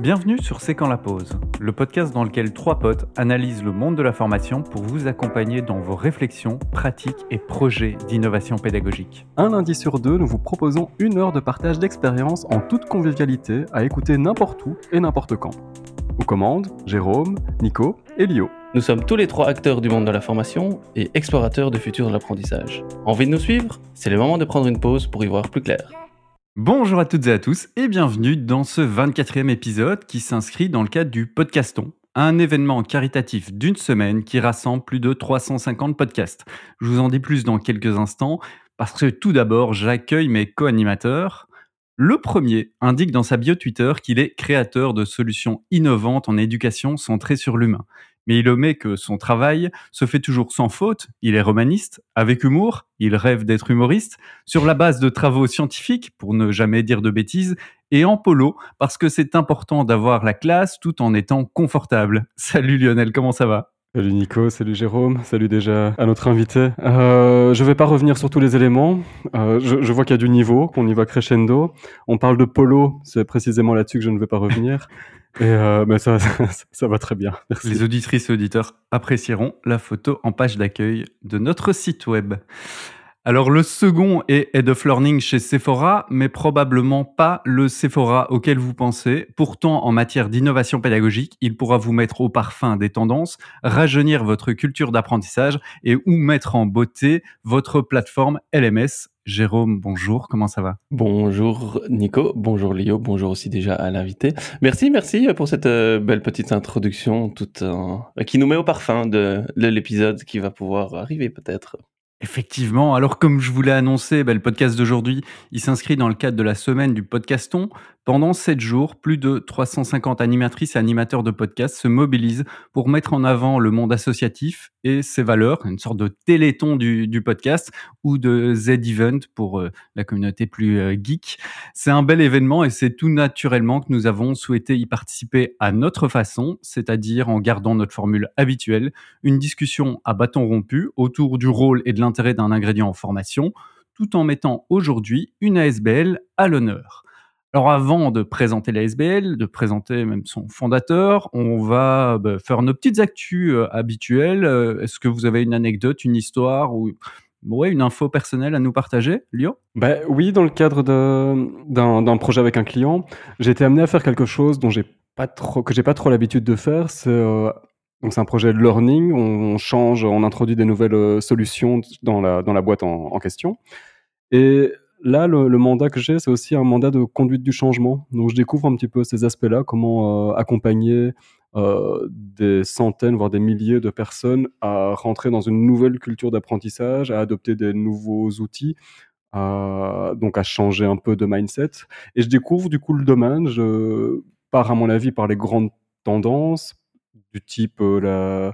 Bienvenue sur C'est quand la pause, le podcast dans lequel trois potes analysent le monde de la formation pour vous accompagner dans vos réflexions, pratiques et projets d'innovation pédagogique. Un lundi sur deux, nous vous proposons une heure de partage d'expériences en toute convivialité à écouter n'importe où et n'importe quand. Aux commandes, Jérôme, Nico et Lio. Nous sommes tous les trois acteurs du monde de la formation et explorateurs du futur de l'apprentissage. Envie de nous suivre? C'est le moment de prendre une pause pour y voir plus clair. Bonjour à toutes et à tous et bienvenue dans ce 24e épisode qui s'inscrit dans le cadre du Podcaston, un événement caritatif d'une semaine qui rassemble plus de 350 podcasts. Je vous en dis plus dans quelques instants parce que tout d'abord j'accueille mes co-animateurs. Le premier indique dans sa bio Twitter qu'il est créateur de solutions innovantes en éducation centrées sur l'humain mais il omet que son travail se fait toujours sans faute. Il est romaniste, avec humour, il rêve d'être humoriste, sur la base de travaux scientifiques, pour ne jamais dire de bêtises, et en polo, parce que c'est important d'avoir la classe tout en étant confortable. Salut Lionel, comment ça va? Salut Nico, salut Jérôme, salut déjà à notre invité. Euh, je vais pas revenir sur tous les éléments. Euh, je, je, vois qu'il y a du niveau, qu'on y va crescendo. On parle de polo, c'est précisément là-dessus que je ne vais pas revenir. Et euh, mais ça, va très bien. Les auditrices et auditeurs apprécieront la photo en page d'accueil de notre site web. Alors le second est Head of Learning chez Sephora, mais probablement pas le Sephora auquel vous pensez. Pourtant, en matière d'innovation pédagogique, il pourra vous mettre au parfum des tendances, rajeunir votre culture d'apprentissage et ou mettre en beauté votre plateforme LMS. Jérôme, bonjour, comment ça va? Bonjour Nico, bonjour Léo, bonjour aussi déjà à l'invité. Merci, merci pour cette euh, belle petite introduction qui nous met au parfum de l'épisode qui va pouvoir arriver peut-être. Effectivement. Alors, comme je vous l'ai annoncé, bah, le podcast d'aujourd'hui, il s'inscrit dans le cadre de la semaine du podcaston. Pendant sept jours, plus de 350 animatrices et animateurs de podcasts se mobilisent pour mettre en avant le monde associatif et ses valeurs, une sorte de téléthon du, podcast ou de Z-Event pour euh, la communauté plus euh, geek. C'est un bel événement et c'est tout naturellement que nous avons souhaité y participer à notre façon, c'est-à-dire en gardant notre formule habituelle, une discussion à bâton rompu autour du rôle et de l'intérêt d'un ingrédient en formation, tout en mettant aujourd'hui une ASBL à l'honneur. Alors avant de présenter la SBL, de présenter même son fondateur, on va bah, faire nos petites actus euh, habituelles. Euh, est-ce que vous avez une anecdote, une histoire ou ouais, une info personnelle à nous partager, Lio? Ben, Oui, dans le cadre d'un projet avec un client, j'ai été amené à faire quelque chose dont j'ai pas que j'ai pas trop l'habitude de faire. Euh, donc c'est un projet de learning. On, change, on introduit des nouvelles solutions dans la, dans la boîte en, en question. Et là, le, mandat que j'ai, c'est aussi un mandat de conduite du changement. Donc, je découvre un petit peu ces aspects-là, comment euh, accompagner euh, des centaines, voire des milliers de personnes à rentrer dans une nouvelle culture d'apprentissage, à adopter des nouveaux outils, donc à changer un peu de mindset. Et je découvre du coup le domaine. Je pars, à mon avis, par les grandes tendances du type euh,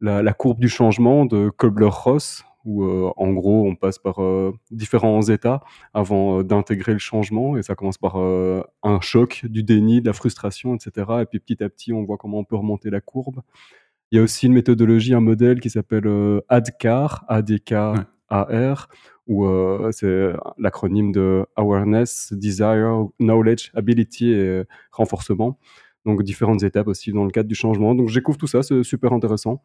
la, la, courbe du changement de Kobler-Ross, où euh, en gros on passe par euh, différents états avant d'intégrer le changement et ça commence par un choc, du déni, de la frustration, etc. Et puis petit à petit on voit comment on peut remonter la courbe. Il y a aussi une méthodologie, un modèle qui s'appelle ADKAR, A-D-K-A-R, où c'est l'acronyme de Awareness, Desire, Knowledge, Ability et renforcement. Donc différentes étapes aussi dans le cadre du changement. Donc j'écouvre tout ça, c'est super intéressant.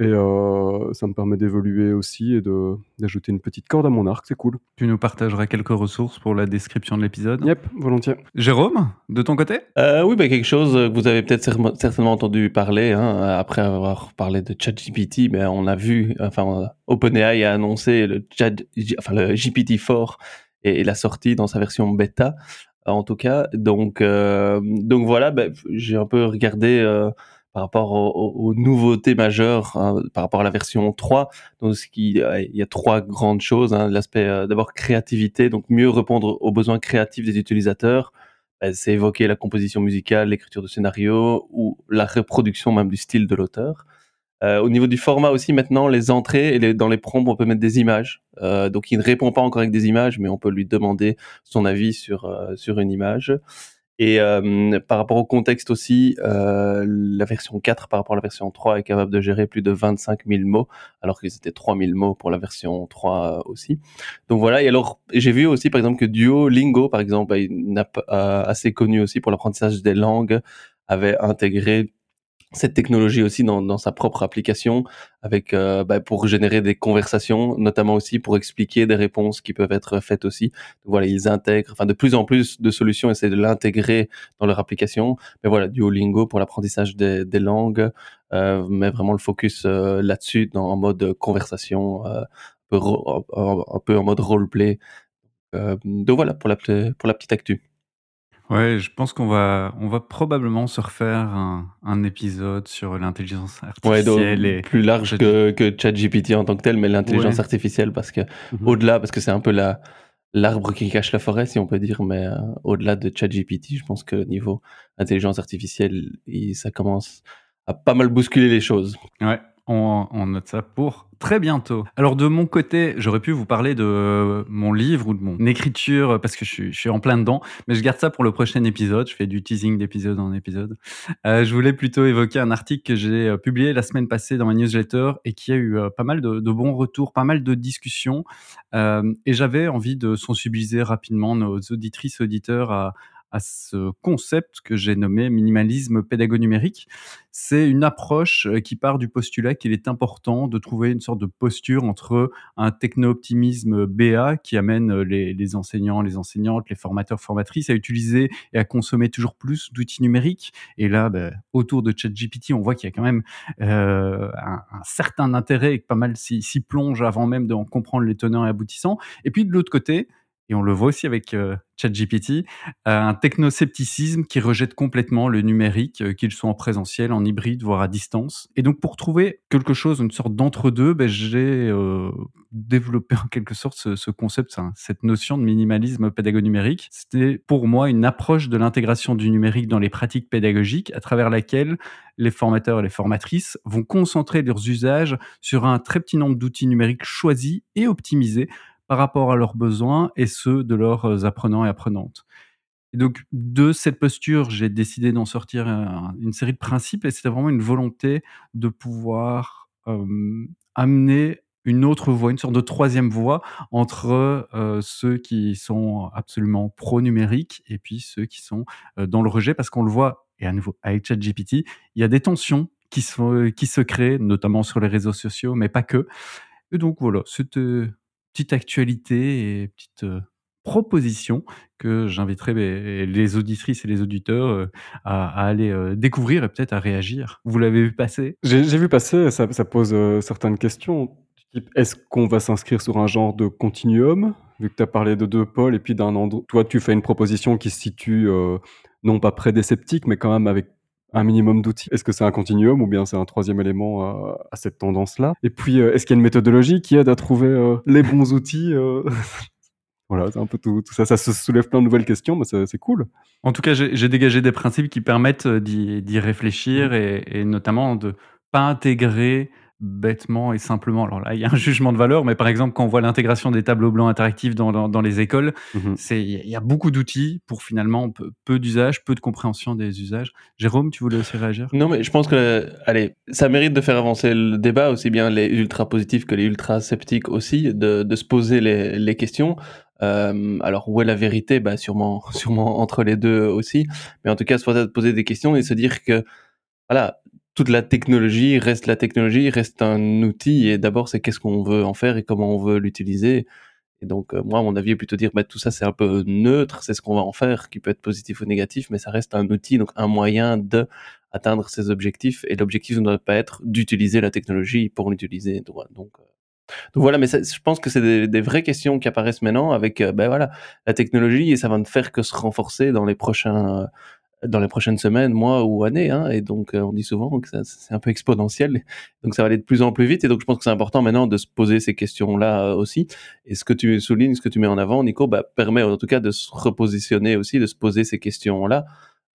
Et euh, ça me permet d'évoluer aussi et d'ajouter une petite corde à mon arc, c'est cool. Tu nous partageras quelques ressources pour la description de l'épisode Yep, volontiers. Jérôme, de ton côté? Euh, Oui, bah, quelque chose que vous avez peut-être certainement entendu parler, hein, après avoir parlé de ChatGPT, mais on a vu, enfin, OpenAI a annoncé le, enfin, le GPT-4 et, la sortie dans sa version bêta, en tout cas. Donc, euh, donc voilà, bah, j'ai un peu regardé... Euh, par rapport aux, nouveautés majeures hein, par rapport à la version 3. Donc, ce qui, euh, il y a trois grandes choses. Hein. L'aspect d'abord créativité, donc mieux répondre aux besoins créatifs des utilisateurs. Ben, c'est évoquer la composition musicale, l'écriture de scénario ou la reproduction même du style de l'auteur. Euh, au niveau du format aussi, maintenant, les entrées dans les prompts, on peut mettre des images. Euh, donc, il ne répond pas encore avec des images, mais on peut lui demander son avis sur, euh, sur une image. Et par rapport au contexte aussi, la version 4 par rapport à la version 3 est capable de gérer plus de 25 000 mots, alors qu'ils étaient 3 000 mots pour la version 3 aussi. Donc voilà, et alors j'ai vu aussi par exemple que Duolingo, par exemple, app assez connue aussi pour l'apprentissage des langues, avait intégré cette technologie aussi dans, sa propre application avec euh, bah, pour générer des conversations notamment aussi pour expliquer des réponses qui peuvent être faites aussi. Voilà ils intègrent enfin de plus en plus de solutions essaient de l'intégrer dans leur application. Mais voilà Duolingo pour l'apprentissage des, langues euh, met vraiment le focus euh, là-dessus en mode conversation euh, un, peu en mode roleplay. Donc voilà pour la pour la petite actu Ouais, je pense qu'on va, on va probablement se refaire un, un épisode sur l'intelligence artificielle ouais, et plus large que, que ChatGPT en tant que tel, mais l'intelligence Ouais. artificielle parce que Mhm. au-delà, parce que c'est un peu la l'arbre qui cache la forêt, si on peut dire, mais euh, au-delà de ChatGPT, je pense que niveau intelligence artificielle, il- ça commence à pas mal bousculer les choses. Ouais, on, on note ça pour très bientôt. Alors de mon côté, j'aurais pu vous parler de mon livre ou de mon écriture parce que je suis, je suis en plein dedans, mais je garde ça pour le prochain épisode. Je fais du teasing d'épisode en épisode. Euh, je voulais plutôt évoquer un article que j'ai euh, publié la semaine passée dans ma newsletter et qui a eu euh, pas mal de, de bons retours, pas mal de discussions. Euh, et j'avais envie de sensibiliser rapidement nos auditrices auditeurs à, à ce concept que j'ai nommé minimalisme pédago-numérique. C'est une approche euh, qui part du postulat qu'il est important de trouver une sorte de posture entre un techno-optimisme BA qui amène euh, les, enseignants, les enseignantes, les formateurs, formatrices à utiliser et à consommer toujours plus d'outils numériques. Et là, ben, autour de ChatGPT, on voit qu'il y a quand même euh, un, certain intérêt et que pas mal s'y s'y plonge avant même d'en comprendre les tenants et aboutissants. Et puis de l'autre côté, et on le voit aussi avec euh, ChatGPT, euh, un technoscepticisme qui rejette complètement le numérique, euh, qu'il soit en présentiel, en hybride, voire à distance. Et donc pour trouver quelque chose, une sorte d'entre-deux, ben, j'ai euh, développé en quelque sorte ce, ce concept, cette notion de minimalisme pédago-numérique. C'était pour moi une approche de l'intégration du numérique dans les pratiques pédagogiques à travers laquelle les formateurs et les formatrices vont concentrer leurs usages sur un très petit nombre d'outils numériques choisis et optimisés par rapport à leurs besoins et ceux de leurs apprenants et apprenantes. Et donc, de cette posture, j'ai décidé d'en sortir un- une série de principes et c'était vraiment une volonté de pouvoir euh, amener une autre voie, une sorte de troisième voie entre euh, ceux qui sont absolument pro-numérique et puis ceux qui sont euh, dans le rejet parce qu'on le voit, et à nouveau avec ChatGPT, il y a des tensions qui qui se créent, notamment sur les réseaux sociaux, mais pas que. Et donc voilà, c'était petite actualité et petite proposition que j'inviterai les auditrices et les auditeurs à, aller découvrir et peut-être à réagir. Vous l'avez vu passer? J'ai vu passer, ça, pose certaines questions. Est-ce qu'on va s'inscrire sur un genre de continuum? Vu que tu as parlé de deux pôles et puis d'un endroit. Toi, tu fais une proposition qui se situe non pas près des sceptiques, mais quand même avec un minimum d'outils. Est-ce que c'est un continuum ou bien c'est un troisième élément à, à cette tendance-là? Et puis, euh, est-ce qu'il y a une méthodologie qui aide à trouver euh, les bons outils euh Voilà, c'est un peu tout, tout ça. Ça se soulève plein de nouvelles questions, mais c'est cool. En tout cas, j'ai dégagé des principes qui permettent euh, d'y d'y réfléchir et, et notamment de pas intégrer bêtement et simplement. Alors là, il y a un jugement de valeur, mais par exemple, quand on voit l'intégration des tableaux blancs interactifs dans, dans, dans les écoles, c'est il y a- beaucoup d'outils pour finalement peu, peu d'usage, peu de compréhension des usages. Jérôme, tu voulais aussi réagir? Non, mais je pense que, allez, ça mérite de faire avancer le débat, aussi bien les ultra positifs que les ultra sceptiques aussi, de, de se poser les, les questions. Euh, alors, où est la vérité? Bah, sûrement, sûrement entre les deux aussi. Mais en tout cas, se poser des questions et se dire que, voilà, toute la technologie reste la technologie, reste un outil. Et d'abord, c'est qu'est-ce qu'on veut en faire et comment on veut l'utiliser. Et donc, euh, moi, mon avis, est plutôt dire, bah, tout ça, c'est un peu neutre, c'est ce qu'on va en faire, qui peut être positif ou négatif, mais ça reste un outil, donc un moyen de atteindre ses objectifs. Et l'objectif ne doit pas être d'utiliser la technologie pour l'utiliser. Donc, euh, donc voilà, mais ça, je pense que c'est des, des vraies questions qui apparaissent maintenant avec, euh, ben voilà, la technologie et ça va ne faire que se renforcer dans les prochains, dans les prochaines semaines, mois ou années. Hein, et donc, euh, on dit souvent que c'est un peu exponentiel. Donc, ça va aller de plus en plus vite. Et donc, je pense que c'est important maintenant de se poser ces questions-là euh, aussi. Et ce que tu soulignes, ce que tu mets en avant, Nico, bah, permet en tout cas de se repositionner aussi, de se poser ces questions-là.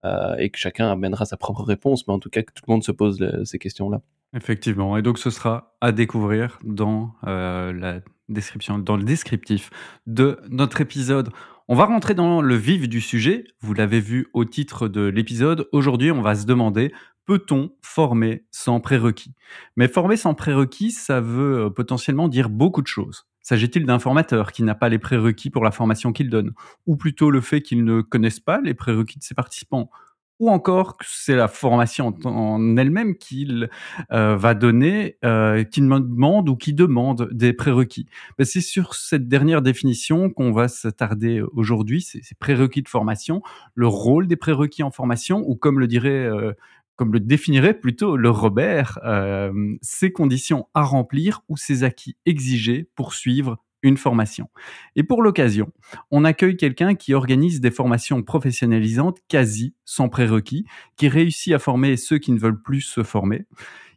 Et que chacun amènera sa propre réponse, mais en tout cas que tout le monde se pose ces questions-là. Effectivement, et donc ce sera à découvrir dans la description, dans le descriptif de notre épisode. On va rentrer dans le vif du sujet. Vous l'avez vu au titre de l'épisode. Aujourd'hui, on va se demander peut-on former sans prérequis? Mais former sans prérequis, ça veut euh, potentiellement dire beaucoup de choses. S'agit-il d'un formateur qui n'a pas les prérequis pour la formation qu'il donne? Ou plutôt le fait qu'il ne connaisse pas les prérequis de ses participants? Ou encore que c'est la formation en elle-même qu'il euh, va donner, euh, qui demande ou qui demande des prérequis? Ben, c'est sur cette dernière définition qu'on va s'attarder aujourd'hui, ces, prérequis de formation, le rôle des prérequis en formation, ou comme le dirait euh, comme le définirait plutôt le Robert, euh, ces conditions à remplir ou ces acquis exigés pour suivre une formation. Et pour l'occasion, on accueille quelqu'un qui organise des formations professionnalisantes quasi sans prérequis, qui réussit à former ceux qui ne veulent plus se former.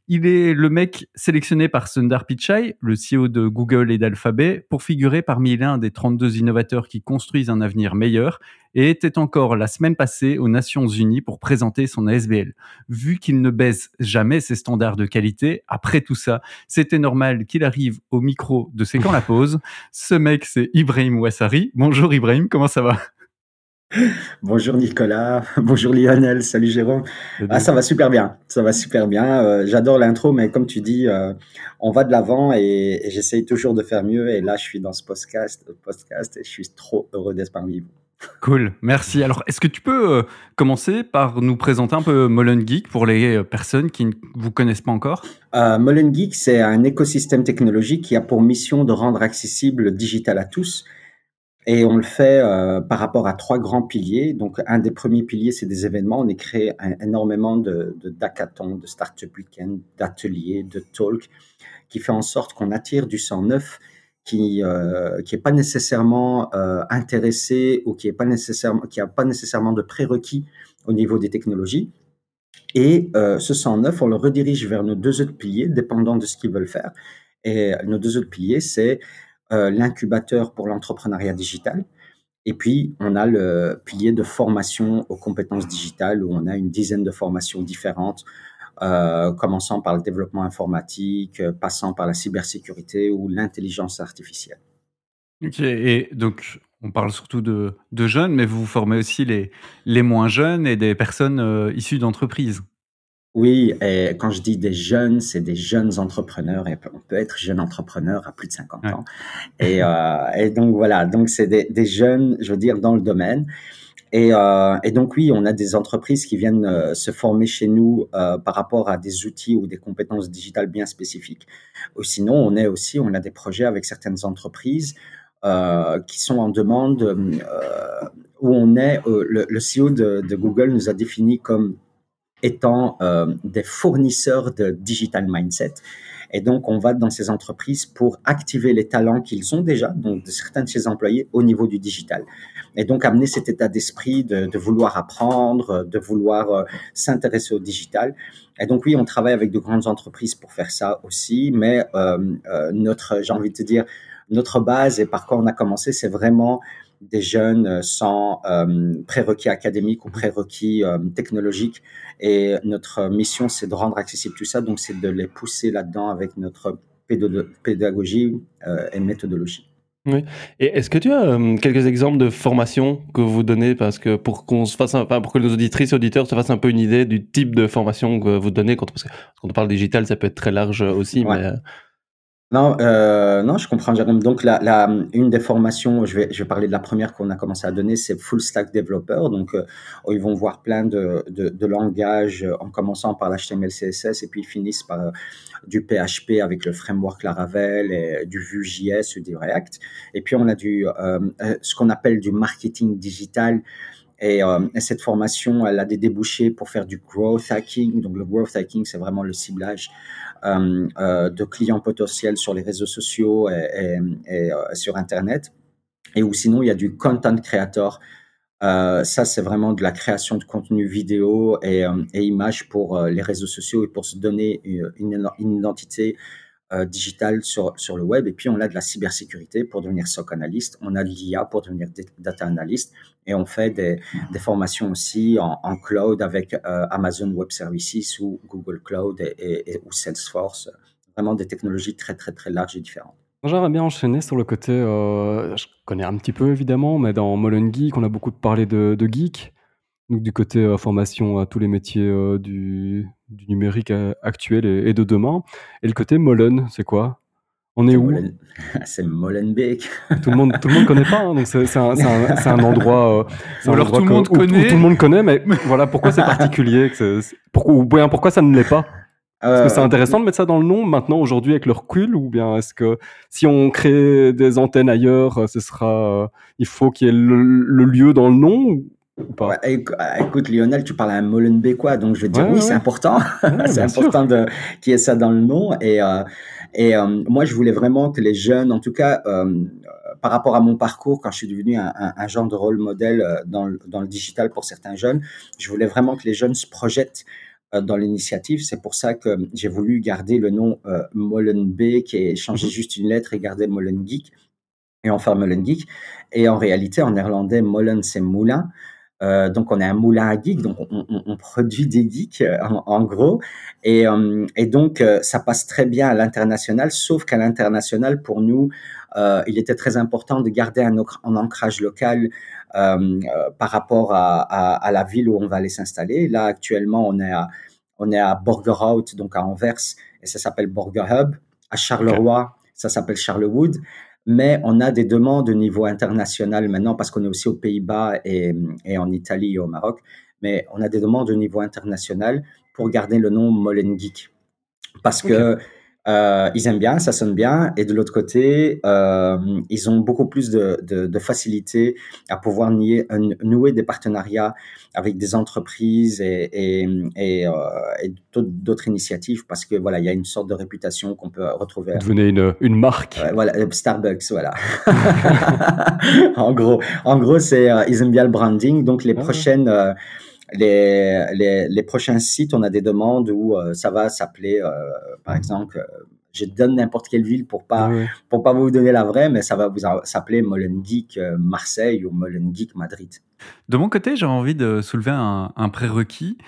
Il est le mec sélectionné par Sundar Pichai, le CEO de Google et d'Alphabet, pour figurer parmi l'un des 32 innovateurs qui construisent un avenir meilleur et était encore la semaine passée aux Nations Unies pour présenter son ASBL. Vu qu'il ne baisse jamais ses standards de qualité, après tout ça, c'était normal qu'il arrive au micro de C'est quand la pause. Ce mec, c'est Ibrahim Ouassari. Bonjour Ibrahim, comment ça va? Bonjour Nicolas, bonjour Lionel, salut Jérôme. Ah, ça va super bien, ça va super bien. Euh, j'adore l'intro, mais comme tu dis, euh, on va de l'avant et, j'essaye toujours de faire mieux. Et là, je suis dans ce podcast, podcast et je suis trop heureux d'être parmi vous. Cool, merci. Alors, est-ce que tu peux euh, commencer par nous présenter un peu Mullen Geek pour les personnes qui ne vous connaissent pas encore? Euh, Geek, c'est un écosystème technologique qui a pour mission de rendre accessible le digital à tous et on le fait euh, par rapport à trois grands piliers. Donc, un des premiers piliers, c'est des événements. On a créé énormément de, de d'hackathons, de startup week-end, d'ateliers, de talks, qui fait en sorte qu'on attire du sang neuf qui euh, qui pas nécessairement euh, intéressé ou qui est pas pas nécessairement de prérequis au niveau des technologies. Et euh, ce sang neuf, on le redirige vers nos deux autres piliers, dépendant de ce qu'ils veulent faire. Et nos deux autres piliers, c'est l'incubateur pour l'entrepreneuriat digital. Et puis, on a le pilier de formation aux compétences digitales où on a une dizaine de formations différentes, euh, commençant par le développement informatique, euh, passant par la cybersécurité ou l'intelligence artificielle. Ok, et donc on parle surtout de, de, jeunes, mais vous formez aussi les, les moins jeunes et des personnes issues d'entreprises. Oui, et quand je dis des jeunes, c'est des jeunes entrepreneurs et on peut être jeune entrepreneur à plus de 50 ans. Et, euh, et, donc voilà, donc c'est des, des, jeunes, je veux dire, dans le domaine. Et, euh, et, donc oui, on a des entreprises qui viennent euh, se former chez nous euh, par rapport à des outils ou des compétences digitales bien spécifiques. Ou sinon, on est aussi, on a des projets avec certaines entreprises qui sont en demande où on est. Le, le, CEO de, de Google nous a défini comme étant euh, des fournisseurs de digital mindset. Et donc, on va dans ces entreprises pour activer les talents qu'ils ont déjà, donc de certains de ces employés, au niveau du digital. Et donc, amener cet état d'esprit de, vouloir apprendre, de vouloir euh, s'intéresser au digital. Et donc, oui, on travaille avec de grandes entreprises pour faire ça aussi, mais euh notre, j'ai envie de te dire, notre base et par quoi on a commencé, c'est vraiment des jeunes euh, sans euh, prérequis académiques ou prérequis euh, technologiques. Et notre mission, c'est de rendre accessible tout ça. Donc, c'est de les pousser là-dedans avec notre pédagogie et méthodologie. Oui. Et est-ce que tu as quelques exemples de formations que vous donnez? Parce que pour qu'on se fasse, enfin, pour que nos auditrices et auditeurs se fassent un peu une idée du type de formation que vous donnez quand, parce que quand on parle digital, ça peut être très large aussi, mais non, euh, non, je comprends, Jérôme. Donc, la, la, une des formations, je vais, je vais parler de la première qu'on a commencé à donner, c'est Full Stack Developer. Donc, euh, ils vont voir plein de, de, de langages, en commençant par l'HTML, CSS, et puis ils finissent par euh, du PHP avec le framework Laravel, et du Vue.js ou du React. Et puis, on a du, euh, ce qu'on appelle du marketing digital. Et, euh, et, cette formation, elle a des débouchés pour faire du growth hacking. Donc, le growth hacking, c'est vraiment le ciblage euh, euh, de clients potentiels sur les réseaux sociaux et, euh, sur Internet. Et ou sinon, il y a du content creator. Euh, ça, c'est vraiment de la création de contenu vidéo et, et images pour les réseaux sociaux et pour se donner une identité euh, digital sur, sur le web. Et puis, on a de la cybersécurité pour devenir SOC analyst. On a de l'IA pour devenir data analyst. Et on fait des, des formations aussi en, cloud avec euh, Amazon Web Services ou Google Cloud et, ou Salesforce. Vraiment des technologies très, très, très larges et différentes. J'aimerais bien enchaîner sur le côté, euh, je connais un petit peu évidemment, mais dans Molen Geek, on a beaucoup parlé de, de geek. Donc du côté euh, formation à tous les métiers euh, du, du, numérique euh, actuel et, et, de demain. Et le côté Molen, c'est quoi? On est, est où? C'est Molenbeek. Tout le monde, tout le monde connaît pas. Hein, donc c'est un, un, un, endroit. Alors tout le monde où, connaît. Où tout le monde connaît, mais voilà pourquoi c'est particulier. Que pourquoi, ou bien pourquoi ça ne l'est pas? Est-ce que c'est intéressant de mettre ça dans le nom maintenant, aujourd'hui, avec le recul Ou bien est-ce que si on crée des antennes ailleurs, ce sera, il faut qu'il y ait le, le, lieu dans le nom Ouais, écoute, Lionel, tu parles à un Molenbeekois, donc je vais dire ouais, oui, ouais. c'est important. c'est important de qu'il y ait ça dans le nom. Et, euh, et euh, moi, je voulais vraiment que les jeunes, en tout cas, euh, par rapport à mon parcours, quand je suis devenu un, un, un genre de rôle modèle dans le, dans le digital pour certains jeunes, je voulais vraiment que les jeunes se projettent dans l'initiative. C'est pour ça que j'ai voulu garder le nom Molenbeek et changer juste une lettre et garder Molengeek et en faire Molengeek. Et en réalité, en néerlandais, Molen, c'est moulin. Euh, donc, on est un moulin à geeks, donc on, on, on produit des geeks en, en gros. Et, euh, et donc, euh, ça passe très bien à l'international, sauf qu'à l'international, pour nous, euh, il était très important de garder un, un ancrage local euh, par rapport à, à, à, la ville où on va aller s'installer. Là, actuellement, on est à, on est à Borgerhout, donc à Anvers, et ça s'appelle Borger Hub. À Charleroi, okay. ça s'appelle Charlewood mais on a des demandes au niveau international maintenant parce qu'on est aussi aux Pays-Bas et, et, en Italie et au Maroc, mais on a des demandes au niveau international pour garder le nom Molengeek parce okay. que euh, ils aiment bien, ça sonne bien, et de l'autre côté, euh, ils ont beaucoup plus de, de, de facilité à pouvoir nier, nouer des partenariats avec des entreprises et, et, et, euh, et d'autres initiatives parce que voilà, il y a une sorte de réputation qu'on peut retrouver. Devenez une, une marque. voilà, Starbucks, voilà. en gros, en gros, c'est euh, ils aiment bien le branding, donc les ah. prochaines euh, les, les, les, prochains sites, on a des demandes où euh, ça va s'appeler, euh, par exemple, euh, je donne n'importe quelle ville pour pas oui. pour pas vous donner la vraie, mais ça va vous s'appeler Molengeek Marseille ou Molengeek Madrid. De mon côté, j'ai envie de soulever un, un prérequis.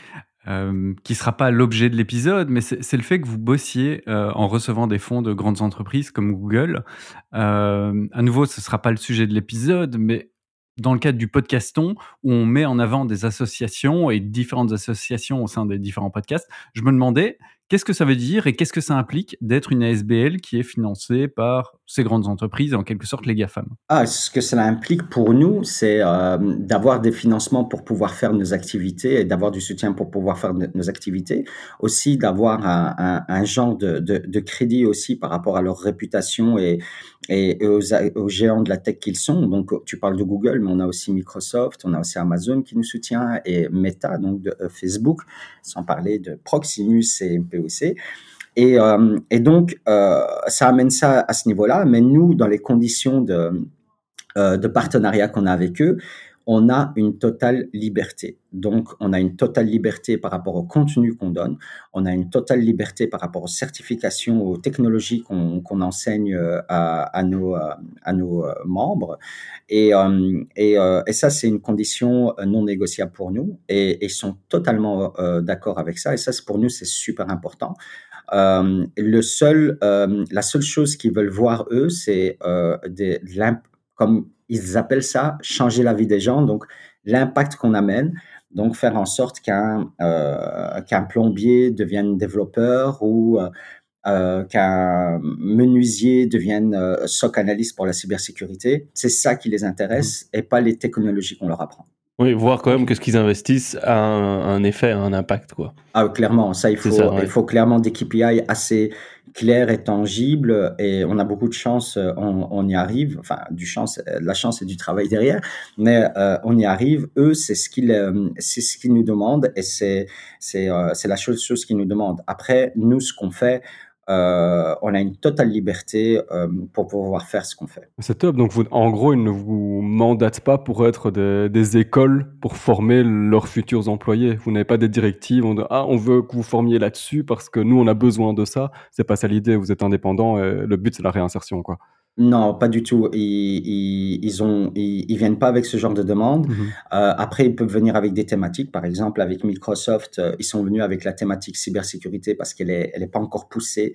Qui sera pas l'objet de l'épisode, mais c'est le fait que vous bossiez en recevant des fonds de grandes entreprises comme Google. À nouveau, ce sera pas le sujet de l'épisode, mais dans le cadre du podcaston, où on met en avant des associations et différentes associations au sein des différents podcasts, je me demandais qu'est-ce que ça veut dire et qu'est-ce que ça implique d'être une ASBL qui est financée par ces grandes entreprises, en quelque sorte les GAFAM ah, Ce que cela implique pour nous, c'est euh, d'avoir des financements pour pouvoir faire nos activités et d'avoir du soutien pour pouvoir faire nos activités. Aussi d'avoir un, genre de, crédit aussi par rapport à leur réputation et, aux, géants de la tech qu'ils sont. Donc, tu parles de Google, mais on a aussi Microsoft, on a aussi Amazon qui nous soutient et Meta, donc euh, Facebook, sans parler de Proximus et POC. Et, euh, et donc, euh, ça amène ça à ce niveau-là. Mais nous, dans les conditions de, euh, de partenariat qu'on a avec eux, on a une totale liberté. Donc, on a une totale liberté par rapport au contenu qu'on donne. On a une totale liberté par rapport aux certifications, aux technologies qu'on qu enseigne à, nos, membres. Et ça, c'est une condition non négociable pour nous. Et, ils sont totalement d'accord avec ça. Et ça, pour nous, c'est super important. Euh, le seul, euh, la seule chose qu'ils veulent voir eux, c'est euh, de, de comme ils appellent ça, changer la vie des gens. Donc l'impact qu'on amène, donc faire en sorte qu'un euh, qu'un plombier devienne développeur ou euh, qu'un menuisier devienne euh, SOC analyste pour la cybersécurité. C'est ça qui les intéresse mmh. et pas les technologies qu'on leur apprend. Oui, voir quand même que ce qu'ils investissent a un, un, effet, un impact, quoi. Ah, clairement, ça, il faut, ça, ouais. il faut clairement des KPI assez clairs et tangibles, et on a beaucoup de chance, on, on y arrive, enfin, du chance, la chance et du travail derrière, mais euh, on y arrive. Eux, c'est ce qu'ils, euh, c'est ce qu'ils nous demandent, et c'est, c'est, euh, c'est la chose, chose qu'ils nous demandent. Après, nous, ce qu'on fait, euh, on a une totale liberté euh, pour pouvoir faire ce qu'on fait. C'est top. Donc, en gros, ils ne vous mandatent pas pour être des, écoles pour former leurs futurs employés. Vous n'avez pas des directives. On ah, on veut que vous formiez là-dessus parce que nous, on a besoin de ça. C'est pas ça l'idée. Vous êtes indépendant et le but, c'est la réinsertion, quoi. Non, pas du tout. Ils, ils, ils ont, ils, ils viennent pas avec ce genre de demande. Mhm. Euh, après, ils peuvent venir avec des thématiques. Par exemple, avec Microsoft, euh, ils sont venus avec la thématique cybersécurité parce qu'elle est, elle est pas encore poussée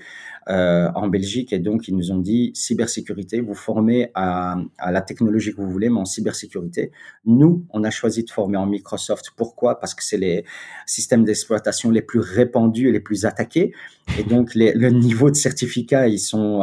euh, en Belgique. Et donc, ils nous ont dit cybersécurité, vous formez à, à la technologie que vous voulez, mais en cybersécurité. Nous, on a choisi de former en Microsoft. Pourquoi? Parce que c'est les systèmes d'exploitation les plus répandus et les plus attaqués. Et donc, les, le niveau de certificat, ils sont,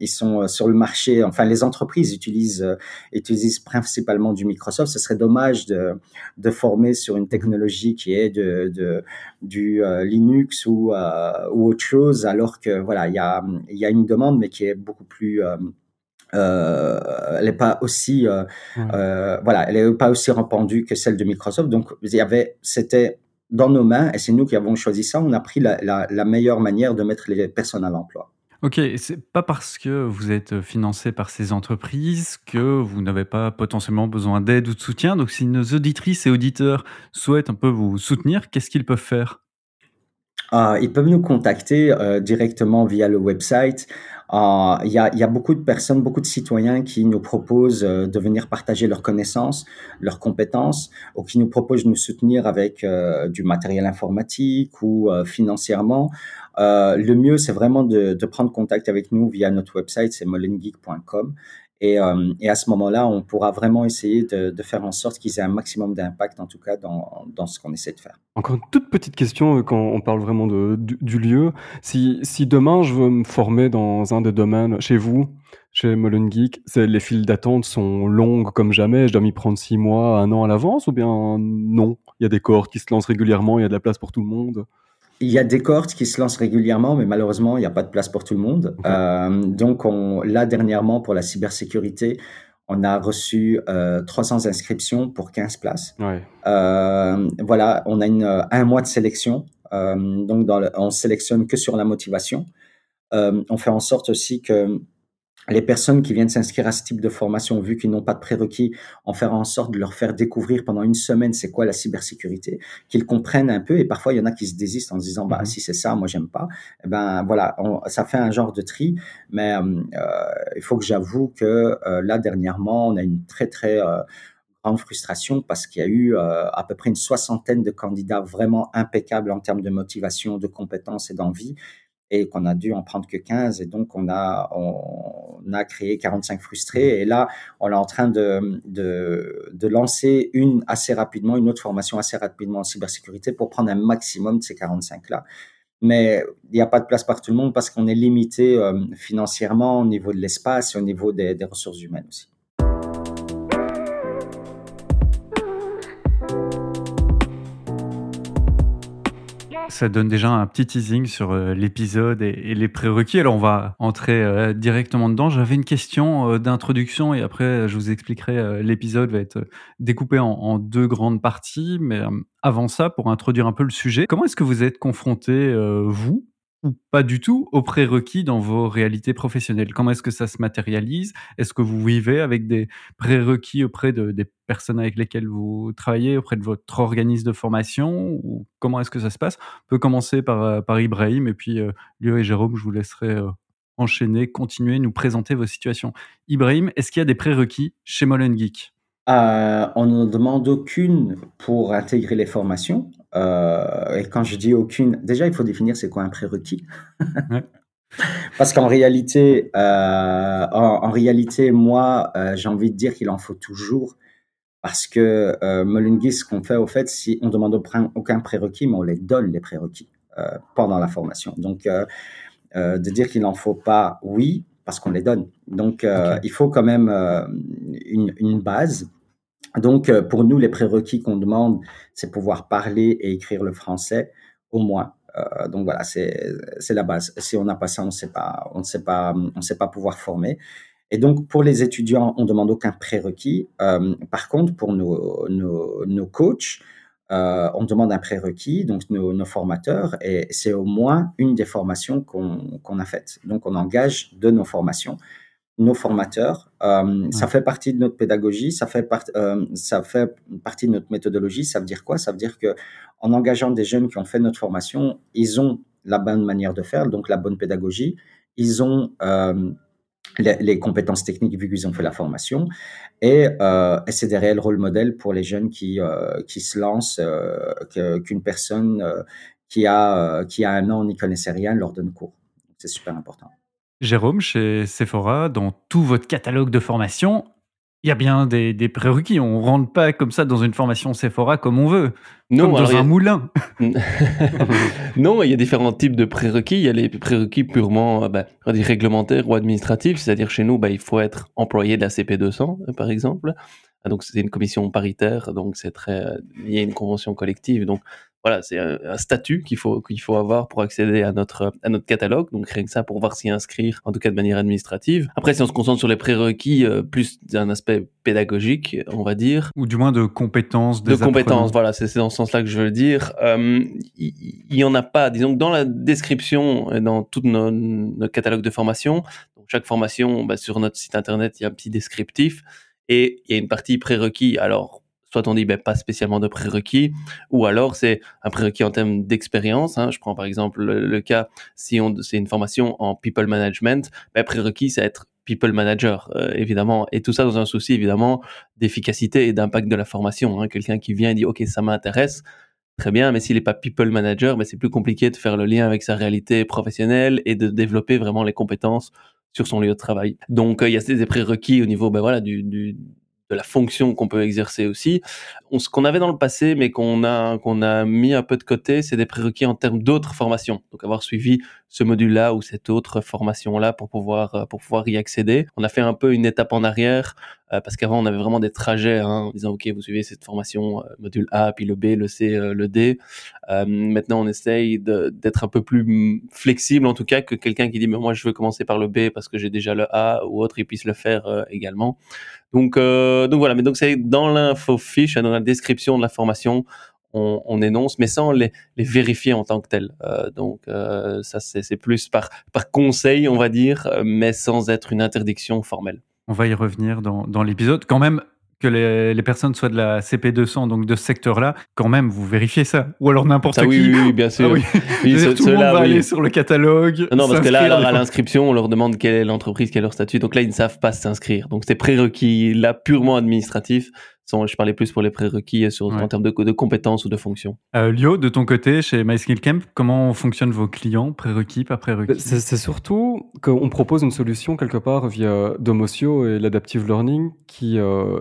ils sont sur le marché enfin les entreprises utilisent, euh, utilisent principalement du Microsoft. Ce serait dommage de, de former sur une technologie qui est de, de du euh, Linux ou, euh, ou autre chose, alors que voilà, il y a, il y a une demande, mais qui est beaucoup plus euh, elle n'est pas aussi euh, euh, voilà, elle est pas aussi répandue que celle de Microsoft. Donc il y avait, c'était dans nos mains et c'est nous qui avons choisi ça. On a pris la, la, la meilleure manière de mettre les personnes à l'emploi. Ok, c'est pas parce que vous êtes financé par ces entreprises que vous n'avez pas potentiellement besoin d'aide ou de soutien. Donc, si nos auditrices et auditeurs souhaitent un peu vous soutenir, qu'est-ce qu'ils peuvent faire? Euh, Ils peuvent nous contacter euh, directement via le website. Euh, il y, a, y, a, beaucoup de personnes, beaucoup de citoyens qui nous proposent euh, de venir partager leurs connaissances, leurs compétences, ou qui nous proposent de nous soutenir avec euh, du matériel informatique ou financièrement. le mieux, c'est vraiment de, de, prendre contact avec nous via notre website, c'est molengeek.com. Et, euh, et, à ce moment-là, on pourra vraiment essayer de, faire en sorte qu'ils aient un maximum d'impact, en tout cas, dans, dans, ce qu'on essaie de faire. Encore une toute petite question quand on parle vraiment du, lieu. Si, si, demain je veux me former dans un des domaines chez vous, chez Molen Geek, les files d'attente sont longues comme jamais. Je dois m'y prendre six mois, un an à l'avance, ou bien non? Il y a des cohortes qui se lancent régulièrement, il y a de la place pour tout le monde. Il y a des cohortes qui se lancent régulièrement, mais malheureusement, il n'y a pas de place pour tout le monde. Okay. Euh, donc, on, là, dernièrement, pour la cybersécurité, on a reçu euh, 300 inscriptions pour 15 places. Ouais. Euh, voilà, on a une, un mois de sélection. Euh, donc, dans le, on sélectionne que sur la motivation. Euh, on fait en sorte aussi que les personnes qui viennent s'inscrire à ce type de formation, vu qu'ils n'ont pas de prérequis, en faire en sorte de leur faire découvrir pendant une semaine c'est quoi la cybersécurité, qu'ils comprennent un peu. Et parfois, il y en a qui se désistent en se disant, bah, si c'est ça, moi, j'aime pas. Et ben, voilà, on, ça fait un genre de tri. Mais euh, il faut que j'avoue que euh, là, dernièrement, on a une très, très euh, grande frustration parce qu'il y a eu à peu près une soixantaine de candidats vraiment impeccables en termes de motivation, de compétences et d'envie et qu'on a dû en prendre que 15 et donc on a on a créé 45 frustrés. Et là on est en train de, de, de lancer une assez rapidement une autre formation assez rapidement en cybersécurité pour prendre un maximum de ces 45 là mais il n'y a pas de place par tout le monde parce qu'on est limité euh, financièrement au niveau de l'espace et au niveau des, des ressources humaines aussi Ça donne déjà un petit teasing sur euh, l'épisode et, les prérequis. Alors on va entrer euh, directement dedans. J'avais une question euh, d'introduction et après je vous expliquerai. L'épisode va être découpé en, deux grandes parties. Mais avant ça, pour introduire un peu le sujet, comment est-ce que vous êtes confronté, vous, pas du tout aux prérequis dans vos réalités professionnelles? Comment est-ce que ça se matérialise? Est-ce que vous vivez avec des prérequis auprès de, des personnes avec lesquelles vous travaillez, auprès de votre organisme de formation? Comment est-ce que ça se passe? On peut commencer par, euh, Ibrahim et puis euh, et Jérôme, je vous laisserai euh, enchaîner, continuer, nous présenter vos situations. Ibrahim, est-ce qu'il y a des prérequis chez Molen Geek euh, on ne demande aucune pour intégrer les formations. Euh, et quand je dis aucune, déjà il faut définir c'est quoi un prérequis. ouais. Parce qu'en réalité, euh, en, en, réalité, moi, j'ai envie de dire qu'il en faut toujours. Parce que Molungis, ce qu'on fait, au fait, si on demande aucun prérequis, mais on les donne les prérequis pendant la formation. Donc, de dire qu'il n'en faut pas, oui, parce qu'on les donne. Donc, euh, okay. il faut quand même une, une, base. Donc, euh, pour nous, les prérequis qu'on demande, c'est pouvoir parler et écrire le français au moins. Euh, donc voilà, c'est la base. Si on n'a pas ça, on sait pas, on ne sait pas, on sait pas pouvoir former. Et donc pour les étudiants, on demande aucun prérequis. Euh, par contre, pour nos, nos, nos coachs, on demande un prérequis, donc nos, nos formateurs, et c'est au moins une des formations qu'on a faites. Donc, on engage de nos formations nos formateurs. Euh, Ça fait partie de notre pédagogie, ça fait, euh, ça fait partie de notre méthodologie. Ça veut dire quoi? Ça veut dire que en engageant des jeunes qui ont fait notre formation, ils ont la bonne manière de faire, donc la bonne pédagogie. Ils ont euh, les, compétences techniques vu qu'ils ont fait la formation. Et, et c'est des réels rôles modèles pour les jeunes qui, qui se lancent, qu'une personne qui, a, qui a un an n'y connaissait rien leur donne cours. C'est super important. Jérôme, chez Sephora, dans tout votre catalogue de formation, il y a bien des, prérequis. On ne rentre pas comme ça dans une formation Sephora comme on veut, non, comme dans un moulin. non, il y a différents types de prérequis. Il y a les prérequis purement euh, bah, réglementaires ou administratifs. C'est-à-dire chez nous, bah, il faut être employé de la CP200, par exemple. Donc c'est une commission paritaire, donc c'est très lié à une convention collective. Donc voilà, c'est un, statut qu'il faut qu'il faut avoir pour accéder à notre à notre catalogue. Donc rien que ça pour voir s'y inscrire, en tout cas de manière administrative. Après, si on se concentre sur les prérequis, euh, plus d'un aspect pédagogique, on va dire, ou du moins de compétences. de compétences, voilà, c'est dans ce sens-là que je veux le dire. Euh, il y, en a pas. Disons que dans la description, dans tout notre catalogue de formation, donc chaque formation, bah, sur notre site internet, il y a un petit descriptif et il y a une partie prérequis. Alors soit on dit ben, pas spécialement de prérequis, ou alors c'est un prérequis en termes d'expérience. Hein. Je prends par exemple le, cas, si c'est une formation en people management, ben, prérequis c'est être people manager, euh, évidemment, et tout ça dans un souci évidemment d'efficacité et d'impact de la formation. Hein. Quelqu'un qui vient et dit ok ça m'intéresse, très bien, mais s'il n'est pas people manager, ben, c'est plus compliqué de faire le lien avec sa réalité professionnelle et de développer vraiment les compétences sur son lieu de travail. Donc euh, il y a des prérequis au niveau ben, voilà, du de la fonction qu'on peut exercer aussi. On, ce qu'on avait dans le passé, mais qu'on a, qu'on a mis un peu de côté, c'est des prérequis en termes d'autres formations. Donc avoir suivi ce module-là ou cette autre formation-là pour pouvoir, euh, pour pouvoir y accéder. On a fait un peu une étape en arrière euh, parce qu'avant on avait vraiment des trajets hein, en disant ok vous suivez cette formation euh, module A puis le B, le C, le D. maintenant on essaye d'être un peu plus flexible en tout cas que quelqu'un qui dit mais moi je veux commencer par le B parce que j'ai déjà le A ou autre il puisse le faire également. Donc, euh, donc voilà, mais donc c'est dans l'info fiche, dans la description de la formation, on, on énonce, mais sans les, les, vérifier en tant que tel. Euh, donc euh, ça, c'est plus par, par conseil, on va dire, mais sans être une interdiction formelle. On va y revenir dans, dans l'épisode. Quand même, que les, les, personnes soient de la CP200, donc de ce secteur-là, quand même, vous vérifiez ça. Ou alors n'importe qui. Oui, oui, bien sûr. Ah oui. tout le monde va aller sur le catalogue. Non, parce que là, alors, à l'inscription, on leur demande quelle est l'entreprise, quel est leur statut. Donc là, ils ne savent pas s'inscrire. Donc c'est prérequis là purement administratif. Je parlais plus pour les prérequis sur, en termes de, de, compétences ou de fonctions. Euh, Lio, de ton côté, chez MySkillCamp, comment fonctionnent vos clients? Prérequis, pas prérequis? C'est surtout qu'on propose une solution quelque part via Domotio et l'Adaptive Learning qui euh,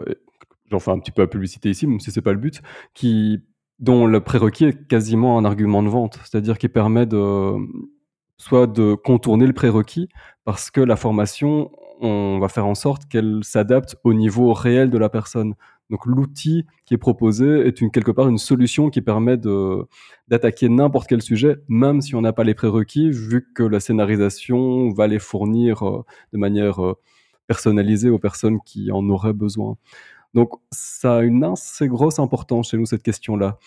j'en fais un petit peu la publicité ici, même si c'est pas le but, qui, dont le prérequis est quasiment un argument de vente, c'est-à-dire qui permet de soit de contourner le prérequis parce que la formation, on va faire en sorte qu'elle s'adapte au niveau réel de la personne. Donc l'outil qui est proposé est une, quelque part une solution qui permet d'attaquer n'importe quel sujet, même si on n'a pas les prérequis, vu que la scénarisation va les fournir euh, de manière euh, personnalisée aux personnes qui en auraient besoin. Donc ça a une assez grosse importance chez nous, cette question-là.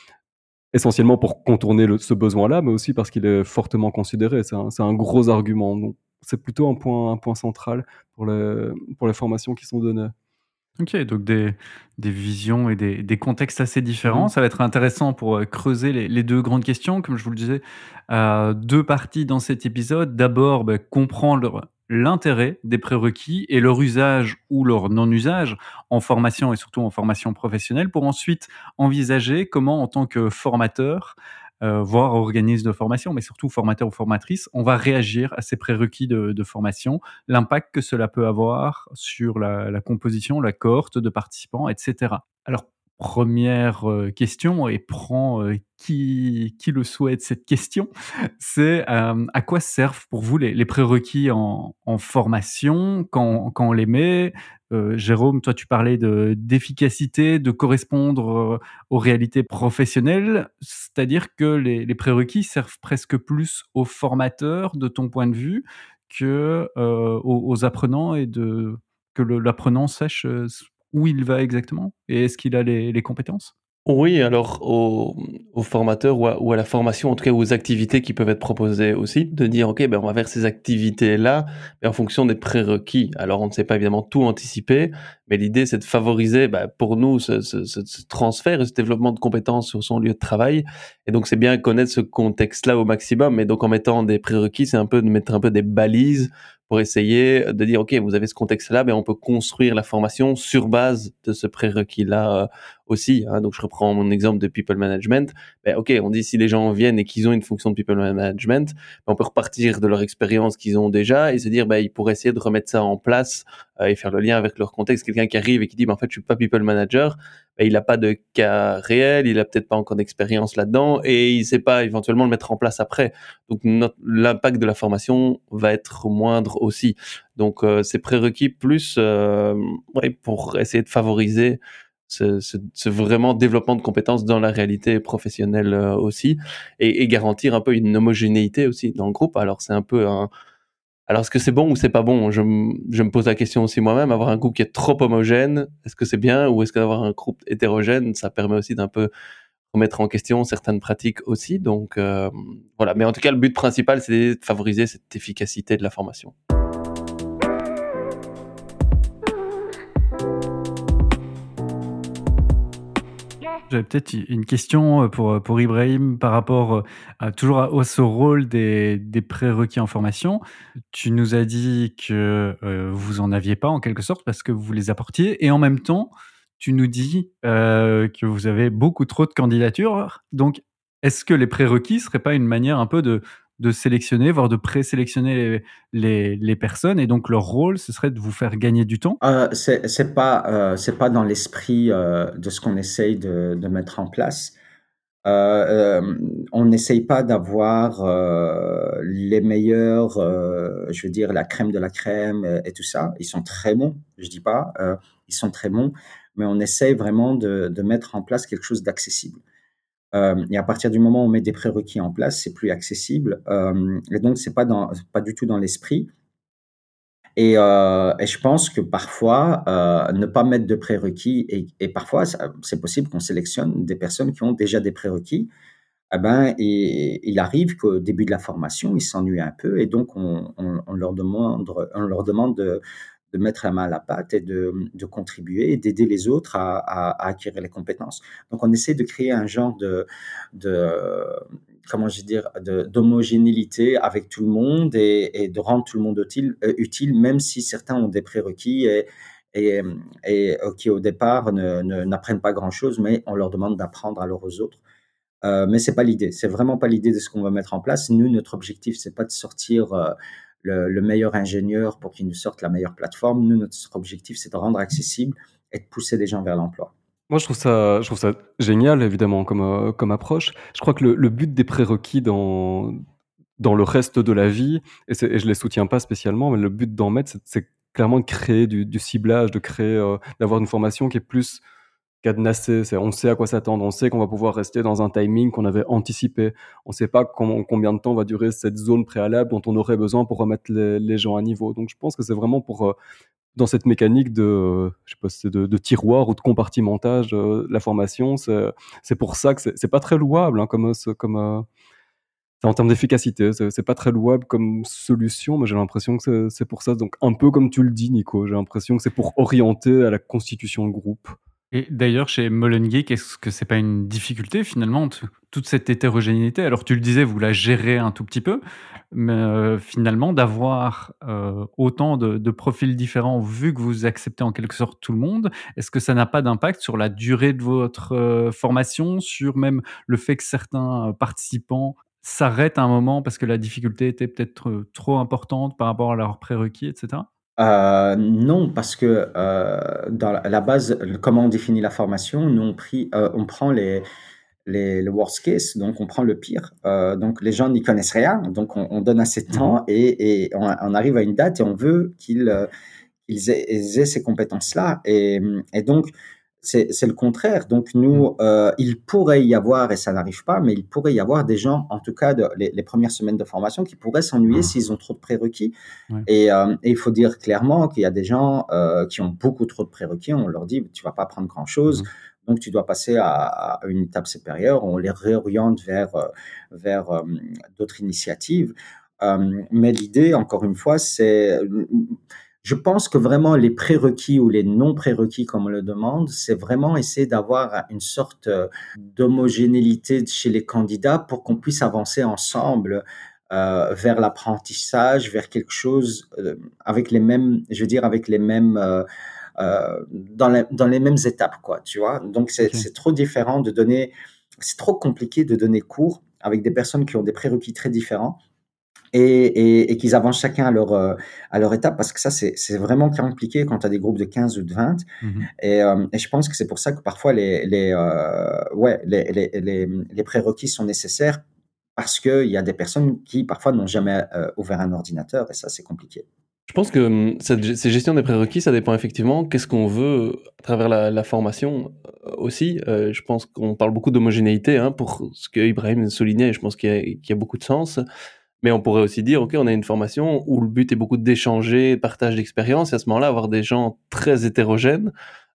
Essentiellement pour contourner ce besoin-là, mais aussi parce qu'il est fortement considéré. C'est un, gros argument. Donc c'est plutôt un point, un point central pour les, pour les formations qui sont données. Ok, donc des, des visions et des, des, contextes assez différents. Mmh. Ça va être intéressant pour euh, creuser les, les, deux grandes questions. Comme je vous le disais, euh, deux parties dans cet épisode. D'abord, bah, comprendre l'intérêt des prérequis et leur usage ou leur non-usage en formation et surtout en formation professionnelle pour ensuite envisager comment, en tant que formateur, euh, voire organisme de formation, mais surtout formateur ou formatrice, on va réagir à ces prérequis de, formation, l'impact que cela peut avoir sur la, la, composition, la cohorte de participants, etc. Alors, première euh, question, et prend euh, qui, qui le souhaite cette question, c'est euh, à quoi servent pour vous les, les prérequis en, formation quand, quand on les met? Jérôme, toi tu parlais d'efficacité, de correspondre aux réalités professionnelles, c'est-à-dire que les, les, prérequis servent presque plus aux formateurs de ton point de vue que aux, apprenants et de que l'apprenant sache où il va exactement et est-ce qu'il a les, compétences? Oui, alors aux, formateurs ou à, la formation, en tout cas aux activités qui peuvent être proposées aussi, de dire, OK, ben, on va vers ces activités-là, en fonction des prérequis. Alors, on ne sait pas évidemment tout anticiper, mais l'idée, c'est de favoriser ben, pour nous ce, ce, transfert et ce développement de compétences sur son lieu de travail. Et donc, c'est bien connaître ce contexte-là au maximum. Mais donc, en mettant des prérequis, c'est un peu de mettre un peu des balises pour essayer de dire, OK, vous avez ce contexte-là, mais on peut construire la formation sur base de ce prérequis-là euh, aussi. Hein. Donc, je reprends mon exemple de people management. Ben, OK, on dit si les gens viennent et qu'ils ont une fonction de people management, ben, on peut repartir de leur expérience qu'ils ont déjà et se dire, ben, ils pourraient essayer de remettre ça en place euh, et faire le lien avec leur contexte. Quelqu'un qui arrive et qui dit, ben, en fait, je suis pas people manager, ben, il n'a pas de cas réel, il a peut-être pas encore d'expérience là-dedans et il sait pas éventuellement le mettre en place après. Donc, l'impact de la formation va être moindre aussi. Donc, euh, c'est prérequis plus euh, pour essayer de favoriser ce, vraiment développement de compétences dans la réalité professionnelle euh, aussi et, et, garantir un peu une homogénéité aussi dans le groupe. Alors, c'est un peu un, alors, est-ce que c'est bon ou c'est pas bon? Je, je, me pose la question aussi moi-même. Avoir un groupe qui est trop homogène, est-ce que c'est bien ou est-ce qu'avoir un groupe hétérogène, ça permet aussi d'un peu remettre en question certaines pratiques aussi? Donc euh, voilà. Mais en tout cas, le but principal, c'est de favoriser cette efficacité de la formation. J'avais peut-être une question euh, pour, euh, pour Ibrahim par rapport euh, à, toujours à, ce rôle des, des, prérequis en formation. Tu nous as dit que vous en aviez pas en quelque sorte parce que vous les apportiez et en même temps, tu nous dis que vous avez beaucoup trop de candidatures. Donc, est-ce que les prérequis seraient pas une manière un peu de, de sélectionner, voire de présélectionner les, les, personnes. Et donc, leur rôle, ce serait de vous faire gagner du temps euh, C'est pas, euh, pas dans l'esprit euh, de ce qu'on essaye de, de, mettre en place. Euh, on n'essaye pas d'avoir les meilleurs, je veux dire, la crème de la crème et tout ça. Ils sont très bons, je dis pas, ils sont très bons, mais on essaye vraiment de, de mettre en place quelque chose d'accessible. Euh, et à partir du moment où on met des prérequis en place, c'est plus accessible. Euh, et donc, c'est pas pas du tout dans l'esprit. Et, euh, et, je pense que parfois, ne pas mettre de prérequis, et, et parfois, c'est possible qu'on sélectionne des personnes qui ont déjà des prérequis. Eh ben, et, il arrive qu'au début de la formation, ils s'ennuient un peu, et donc on, on, on, leur demande, on leur demande de, de mettre la main à la pâte et de, contribuer et d'aider les autres à, acquérir les compétences. Donc, on essaie de créer un genre de, comment je dire, d'homogénéité avec tout le monde et, de rendre tout le monde utile, euh, utile, même si certains ont des prérequis et, euh, qui au départ n'apprennent ne, pas grand-chose, mais on leur demande d'apprendre alors aux autres. Euh, mais c'est pas l'idée. C'est vraiment pas l'idée de ce qu'on va mettre en place. Nous, notre objectif, c'est pas de sortir euh, le, meilleur ingénieur pour qu'il nous sorte la meilleure plateforme. Nous, notre objectif, c'est de rendre accessible et de pousser les gens vers l'emploi. Moi, je trouve ça, je trouve ça génial, évidemment, comme, euh, comme approche. Je crois que le, but des prérequis dans, dans le reste de la vie, et, je les soutiens pas spécialement, mais le but d'en mettre, c'est clairement de créer du, ciblage, de euh, d'avoir une formation qui est plus cadenassé. On sait à quoi s'attendre. On sait qu'on va pouvoir rester dans un timing qu'on avait anticipé. On ne sait pas combien de temps va durer cette zone préalable dont on aurait besoin pour remettre les, gens à niveau. Donc, je pense que c'est vraiment pour euh, dans cette mécanique de, je sais pas, de, tiroir ou de compartimentage euh, la formation. C'est pour ça que c'est pas très louable hein, comme euh, en termes d'efficacité, c'est pas très louable comme solution, mais j'ai l'impression que c'est pour ça. Donc un peu comme tu le dis, Nico, j'ai l'impression que c'est pour orienter à la constitution de groupe. Et d'ailleurs, chez Geek, est-ce que c'est pas une difficulté finalement, toute cette hétérogénéité? Alors tu le disais, vous la gérez un tout petit peu, mais euh, finalement d'avoir euh, autant de, profils différents, vu que vous acceptez en quelque sorte tout le monde, est-ce que ça n'a pas d'impact sur la durée de votre euh, formation, sur même le fait que certains participants s'arrêtent un moment parce que la difficulté était peut-être trop importante par rapport à leurs prérequis, etc. Euh, non, parce que euh, dans la, base, comment on définit la formation, nous on, euh, on prend les, les, le worst case, donc on prend le pire. Donc les gens n'y connaissent rien, donc on, on donne assez de temps mmh et, et on, on, arrive à une date et on veut qu'ils ils aient, aient, ces compétences-là. Et, et donc c'est le contraire. Donc nous, mmh. euh, il pourrait y avoir, et ça n'arrive pas, mais il pourrait y avoir des gens, en tout cas de, les, les, premières semaines de formation, qui pourraient s'ennuyer mmh. s'ils ont trop de prérequis. Et, euh, et, il faut dire clairement qu'il y a des gens euh, qui ont beaucoup trop de prérequis. On leur dit, tu vas pas apprendre grand-chose. Mmh. Donc, tu dois passer à, une étape supérieure. On les réoriente vers, vers d'autres initiatives. mais l'idée, encore une fois, c'est je pense que vraiment les prérequis ou les non prérequis, comme on le demande, c'est vraiment essayer d'avoir une sorte euh, d'homogénéité chez les candidats pour qu'on puisse avancer ensemble euh, vers l'apprentissage, vers quelque chose euh, avec les mêmes, je veux dire, avec les mêmes, dans, les, dans les mêmes étapes, quoi, tu vois. Donc c'est trop différent de donner, c'est trop compliqué de donner cours avec des personnes qui ont des prérequis très différents et, et, qu'ils avancent chacun à leur, euh, à leur étape, parce que ça, c'est vraiment compliqué quand tu as des groupes de 15 ou de 20. Mmh et, euh, et, je pense que c'est pour ça que parfois les, les, euh, ouais, les, les, les, prérequis sont nécessaires, parce qu'il y a des personnes qui parfois n'ont jamais ouvert un ordinateur, et ça, c'est compliqué. Je pense que hum, cette, ces gestions des prérequis, ça dépend effectivement qu'est-ce qu'on veut à travers la, la formation aussi. je pense qu'on parle beaucoup d'homogénéité hein, pour ce que Ibrahim soulignait, je pense qu'il y, y, a beaucoup de sens. Mais on pourrait aussi dire, OK, on a une formation où le but est beaucoup d'échanger, partage d'expérience, et à ce moment-là, avoir des gens très hétérogènes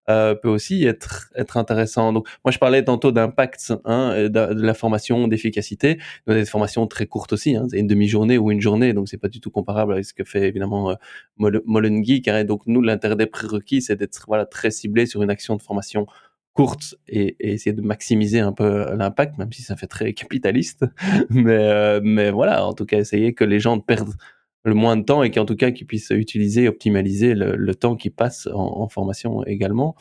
euh, peut aussi être, être intéressant. Donc, moi, je parlais tantôt d'impact hein, de, la formation, d'efficacité. On a des formations très courtes aussi, hein, c'est une demi-journée ou une journée, donc c'est pas du tout comparable avec ce que fait évidemment euh, Molen Geek. Hein, donc, nous, l'intérêt des prérequis, c'est d'être voilà, très ciblé sur une action de formation courte et, essayer de maximiser un peu l'impact, même si ça fait très capitaliste. mais, euh, mais voilà, en tout cas, essayer que les gens perdent le moins de temps et qu'en tout cas qu'ils puissent utiliser, optimaliser le, temps qui passe en, formation également.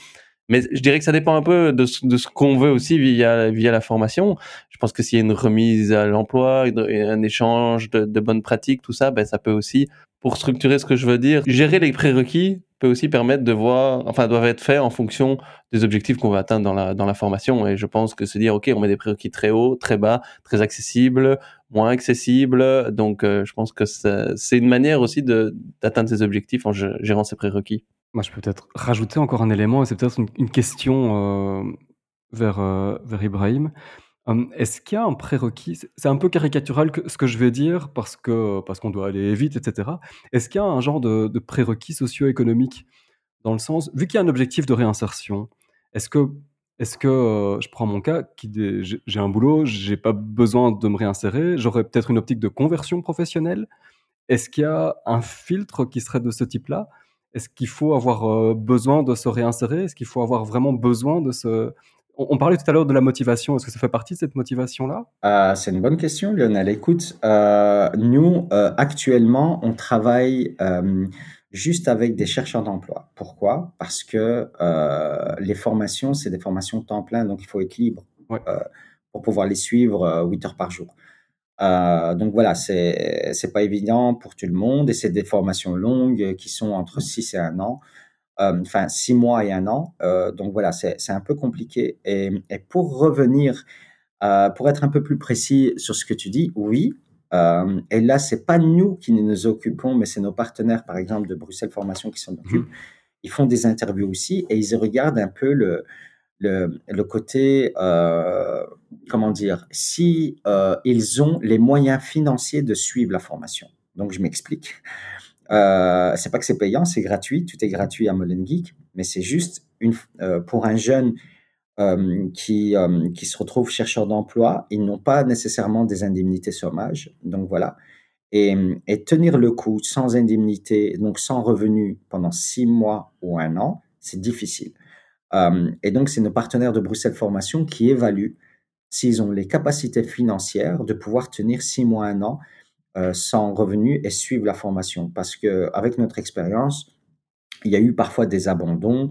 Mais je dirais que ça dépend un peu de, de ce qu'on veut aussi via, via la formation. Je pense que s'il y a une remise à l'emploi, un échange de, de, bonnes pratiques, tout ça, ben ça peut aussi, pour structurer ce que je veux dire, gérer les prérequis peut aussi permettre de voir, enfin, doivent être faits en fonction des objectifs qu'on va atteindre dans la, dans la formation. Et je pense que se dire, OK, on met des prérequis très hauts, très bas, très accessibles, moins accessibles. Donc, euh, je pense que c'est une manière aussi d'atteindre ces objectifs en gérant ces prérequis. Moi, je peux peut-être rajouter encore un élément, et c'est peut-être une, question euh, vers, euh, vers Ibrahim. Hum, est-ce qu'il y a un prérequis? C'est un peu caricatural ce que je vais dire parce que parce qu'on doit aller vite, etc. Est-ce qu'il y a un genre de, prérequis socio-économique? Dans le sens, vu qu'il y a un objectif de réinsertion, est-ce que est-ce que euh, je prends mon cas, j'ai un boulot, j'ai pas besoin de me réinsérer, j'aurais peut-être une optique de conversion professionnelle? Est-ce qu'il y a un filtre qui serait de ce type-là? Est-ce qu'il faut avoir euh, besoin de se réinsérer? Est-ce qu'il faut avoir vraiment besoin de se on, parlait tout à l'heure de la motivation. Est-ce que ça fait partie de cette motivation-là? Euh, C'est une bonne question, Lionel. Écoute, euh, nous, euh, actuellement, on travaille juste avec des chercheurs d'emploi. Pourquoi? Parce que les formations, c'est des formations temps plein, donc il faut équilibre pour pouvoir les suivre 8 heures par jour. donc voilà, c'est c'est pas évident pour tout le monde et c'est des formations longues qui sont entre 6 et 1 an. Euh, enfin six mois et un an. Euh, donc voilà, c'est un peu compliqué. Et, pour revenir, euh, pour être un peu plus précis sur ce que tu dis, oui. et là, c'est pas nous qui nous occupons, mais c'est nos partenaires, par exemple, de Bruxelles Formation qui s'en occupent. Mmh. Ils font des interviews aussi et ils regardent un peu le, le, le côté, comment dire, si ils ont les moyens financiers de suivre la formation. Donc, je m'explique. Euh, c'est pas que c'est payant, c'est gratuit, tout est gratuit à Molen Geek, mais c'est juste euh, pour un jeune euh, qui, euh, qui se retrouve chercheur d'emploi, ils n'ont pas nécessairement des indemnités chômage, donc voilà. Et, et, tenir le coup sans indemnité, donc sans revenu pendant six mois ou un an, c'est difficile. et donc, c'est nos partenaires de Bruxelles Formation qui évaluent s'ils ont les capacités financières de pouvoir tenir six mois, un an sans revenu et suivre la formation. Parce que avec notre expérience, il y a eu parfois des abandons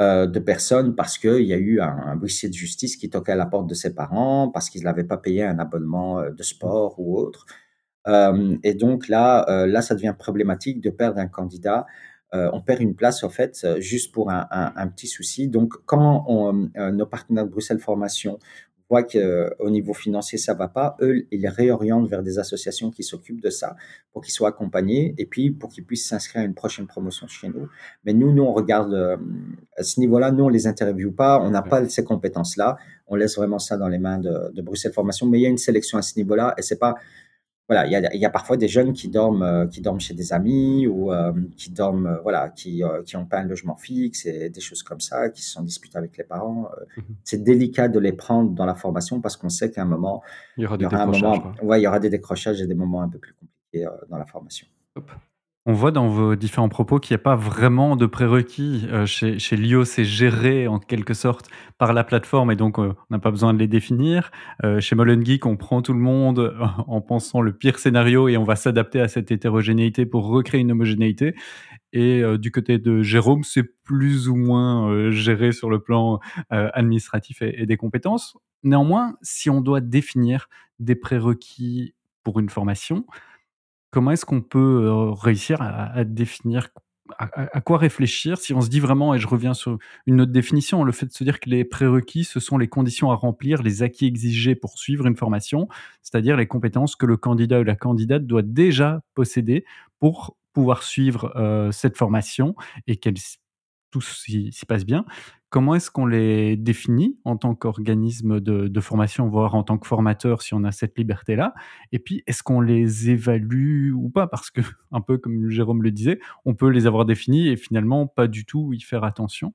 euh, de personnes parce qu'il y a eu un, un huissier de justice qui toquait à la porte de ses parents, parce qu'ils n'avaient pas payé un abonnement euh, de sport ou autre. et donc là, là, ça devient problématique de perdre un candidat. on perd une place, en fait, juste pour un, petit souci. Donc, quand nos partenaires de Bruxelles Formation voient qu'au niveau financier, ça va pas, eux, ils les réorientent vers des associations qui s'occupent de ça pour qu'ils soient accompagnés et puis pour qu'ils puissent s'inscrire à une prochaine promotion chez nous. Mais nous, nous, on regarde euh, à ce niveau-là, nous, on les interviewe pas, on n'a pas ces compétences-là. On laisse vraiment ça dans les mains de, Bruxelles Formation. Mais il y a une sélection à ce niveau-là et c'est pas voilà, il y a, y a, parfois des jeunes qui dorment, euh, qui dorment chez des amis ou euh, qui dorment, euh, voilà, qui, qui ont pas un logement fixe et des choses comme ça, qui se sont avec les parents. Mhm. C'est délicat de les prendre dans la formation parce qu'on sait qu'à un moment, il y aura des décrochages. ouais, il y aura des décrochages et des moments un peu plus compliqués dans la formation. On voit dans vos différents propos qu'il n'y a pas vraiment de prérequis. Euh, chez, chez Lio, c'est géré en quelque sorte par la plateforme et donc euh, on n'a pas besoin de les définir. Euh, chez Molen Geek, on prend tout le monde en pensant le pire scénario et on va s'adapter à cette hétérogénéité pour recréer une homogénéité. Et du côté de Jérôme, c'est plus ou moins géré sur le plan administratif et des compétences. Néanmoins, si on doit définir des prérequis pour une formation, comment est-ce qu'on peut réussir à, définir à, quoi réfléchir si on se dit vraiment, et je reviens sur une autre définition, le fait de se dire que les prérequis, ce sont les conditions à remplir, les acquis exigés pour suivre une formation, c'est-à-dire les compétences que le candidat ou la candidate doit déjà posséder pour pouvoir suivre cette formation et qu'elle tout s'y passe bien. Comment est-ce qu'on les définit en tant qu'organisme de, formation, voire en tant que formateur, si on a cette liberté-là? Et puis, est-ce qu'on les évalue ou pas? Parce que, un peu comme Jérôme le disait, on peut les avoir définis et finalement pas du tout y faire attention.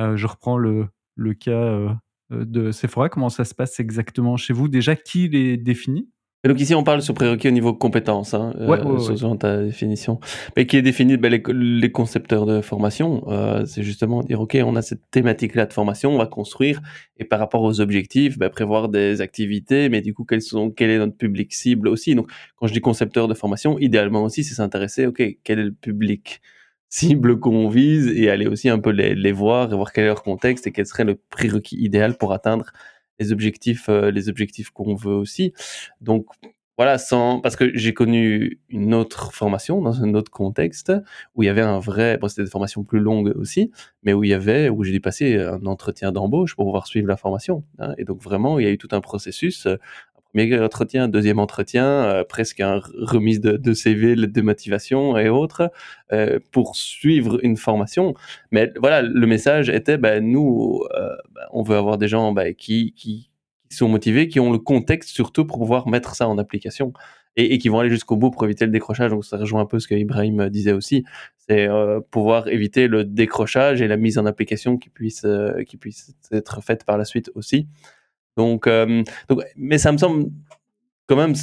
Euh, je reprends le, cas euh, de Sephora. Comment ça se passe exactement chez vous? Déjà, qui les définit? Et donc ici, on parle sur prérequis au niveau compétence, hein, euh, ta définition, mais qui est défini ben, les, concepteurs de formation. Euh, c'est justement dire, ok, on a cette thématique-là de formation, on va construire, et par rapport aux objectifs, ben, prévoir des activités, mais du coup, quels sont, quel est notre public cible aussi. Donc, quand je dis concepteur de formation, idéalement aussi, c'est s'intéresser, ok, quel est le public cible qu'on vise, et aller aussi un peu les, les voir, et voir quel est leur contexte, et quel serait le prérequis idéal pour atteindre les objectifs, euh, les objectifs qu'on veut aussi. Donc voilà, sans parce que j'ai connu une autre formation dans un autre contexte où il y avait un vrai, bon c'était des formations plus longues aussi, mais où il y avait où j'ai dû passer un entretien d'embauche pour pouvoir suivre la formation. Hein. et donc vraiment, il y a eu tout un processus premier entretien, deuxième entretien, euh, presque un remise de, CV, de motivation et autres, euh, pour suivre une formation. Mais voilà, le message était, ben, nous, euh, ben, on veut avoir des gens ben, qui, qui, sont motivés, qui ont le contexte surtout pour pouvoir mettre ça en application. Et, et qui vont aller jusqu'au bout pour éviter le décrochage. Donc ça rejoint un peu ce que Ibrahim disait aussi, c'est pouvoir éviter le décrochage et la mise en application qui puisse, qui puisse être faite par la suite aussi. Donc, euh, donc, mais ça me semble quand même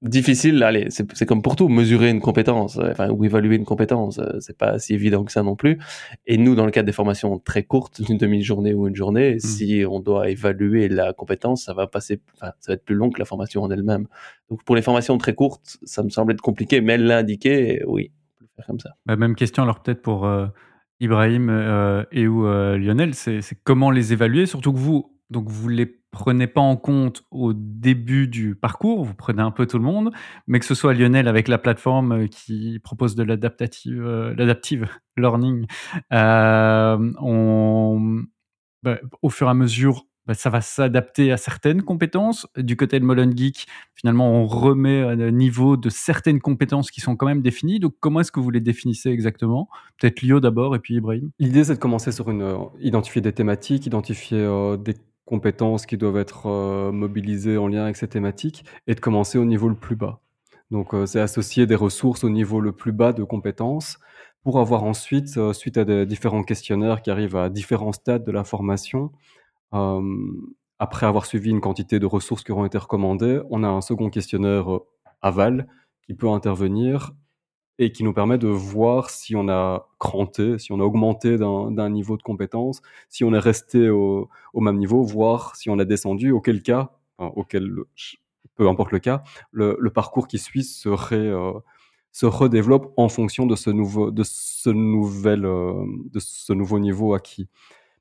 difficile. Allez, c'est comme pour tout, mesurer une compétence, euh, enfin, ou évaluer une compétence, euh, c'est pas si évident que ça non plus. Et nous, dans le cadre des formations très courtes, une demi-journée ou une journée, mmh. si on doit évaluer la compétence, ça va passer, enfin, ça va être plus long que la formation en elle-même. Donc, pour les formations très courtes, ça me semble être compliqué, mais l'indiquer, oui, on peut faire comme ça. Bah, même question, alors peut-être pour Ibrahim et ou Lionel, c'est comment les évaluer, surtout que vous, donc vous les prenez pas en compte au début du parcours, vous prenez un peu tout le monde, mais que ce soit Lionel avec la plateforme euh, qui propose de l'adaptative, euh, l'adaptive learning, euh, bah, au fur et à mesure, bah, ça va s'adapter à certaines compétences. Du côté de Molen Geek, finalement, on remet à niveau de certaines compétences qui sont quand même définies. Donc, comment est-ce que vous les définissez exactement? Peut-être Lio d'abord et puis Ibrahim? L'idée, c'est de commencer sur une, identifier des thématiques, identifier des compétences qui doivent être euh, mobilisées en lien avec ces thématiques et de commencer au niveau le plus bas. Donc, euh, c'est associer des ressources au niveau le plus bas de compétences pour avoir ensuite, euh, suite à des différents questionnaires qui arrivent à différents stades de la formation, après avoir suivi une quantité de ressources qui auront été recommandées, on a un second questionnaire aval qui peut intervenir et qui nous permet de voir si on a cranté, si on a augmenté d'un niveau de compétence, si on est resté au, même niveau, voir si on a descendu, auquel cas, auquel, peu importe le cas, le, parcours qui suit serait, euh, se redéveloppe en fonction de ce nouveau, de ce nouvel, euh, de ce nouveau niveau acquis.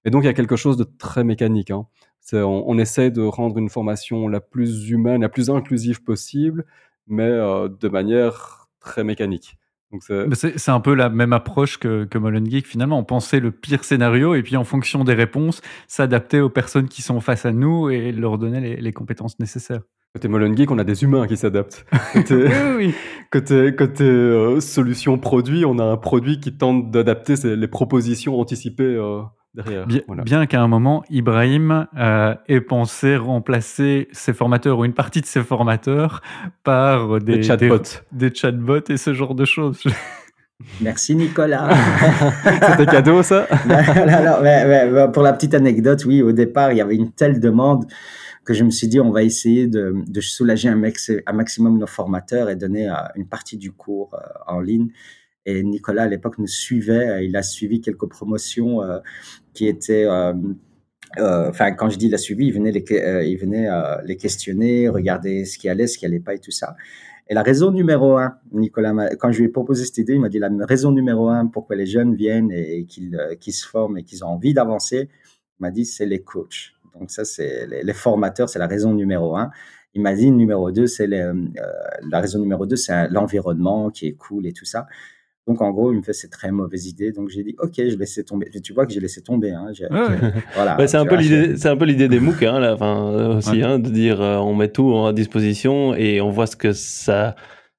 Et donc il y a quelque chose de très mécanique. Hein. On, on, essaie de rendre une formation la plus humaine, la plus inclusive possible, mais euh, de manière très mécanique. C'est un peu la même approche que, que Molen Geek. Finalement, on pensait le pire scénario et puis en fonction des réponses, s'adapter aux personnes qui sont face à nous et leur donner les, compétences nécessaires. Côté Molen Geek, on a des humains qui s'adaptent. Côté, oui, côté, côté euh, solution produit, on a un produit qui tente d'adapter les propositions anticipées euh, derrière. Bien, Voilà. bien qu'à un moment, Ibrahim euh, ait pensé remplacer ses formateurs ou une partie de ses formateurs par des, Des chatbots. des, des chatbots et ce genre de choses. Merci Nicolas. C'était cadeau, ça? Alors, ouais, ouais, pour la petite anecdote, oui, au départ, il y avait une telle demande que je me suis dit, on va essayer de, de soulager un, max, un, maximum nos formateurs et donner euh, une partie du cours euh, en ligne. Et Nicolas, à l'époque, nous suivait. euh, Il a suivi quelques promotions euh, qui étaient... euh, Enfin, quand je dis il a suivi, il venait, les, il venait les questionner, regarder ce qui allait, ce qui allait pas et tout ça. Et la raison numéro un, Nicolas, quand je lui ai proposé cette idée, il m'a dit la raison numéro un pour que les jeunes viennent et qu'ils se forment et qu'ils ont envie d'avancer, il m'a dit c'est les coachs. Donc ça, c'est les, les formateurs, c'est la raison numéro un. Il m'a dit numéro deux, c'est la raison numéro deux, c'est l'environnement qui est cool et tout ça. Donc en gros, il me fait c'est très mauvaise idée. Donc j'ai dit ok, je laissais tomber. Tu vois que j'ai laissé tomber. Hein. Ouais. Voilà. C'est un peu l'idée, c'est un peu l'idée des MOOC, hein, là, euh, aussi, Ouais. hein, de dire, euh, on met tout à disposition et on voit ce que ça,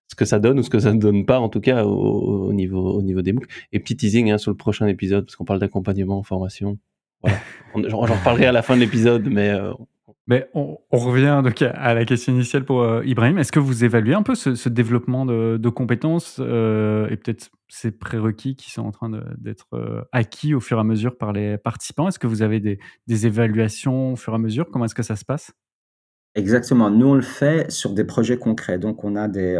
ce que ça donne ou ce que ça ne donne pas, en tout cas, au, au niveau, au niveau des MOOC. Et petit teasing, hein, sur le prochain épisode, parce qu'on parle d'accompagnement en formation. Voilà. J'en reparlerai à la fin de l'épisode, mais euh, On, revient à, la question initiale pour euh, Ibrahim. Est-ce que vous évaluez un peu ce, développement de, compétences euh, et peut-être ces prérequis qui sont en train d'être euh, acquis au fur et à mesure par les participants? Est-ce que vous avez des, évaluations au fur et à mesure? Comment est-ce que ça se passe? Exactement. Nous, on le fait sur des projets concrets. Donc, on a des,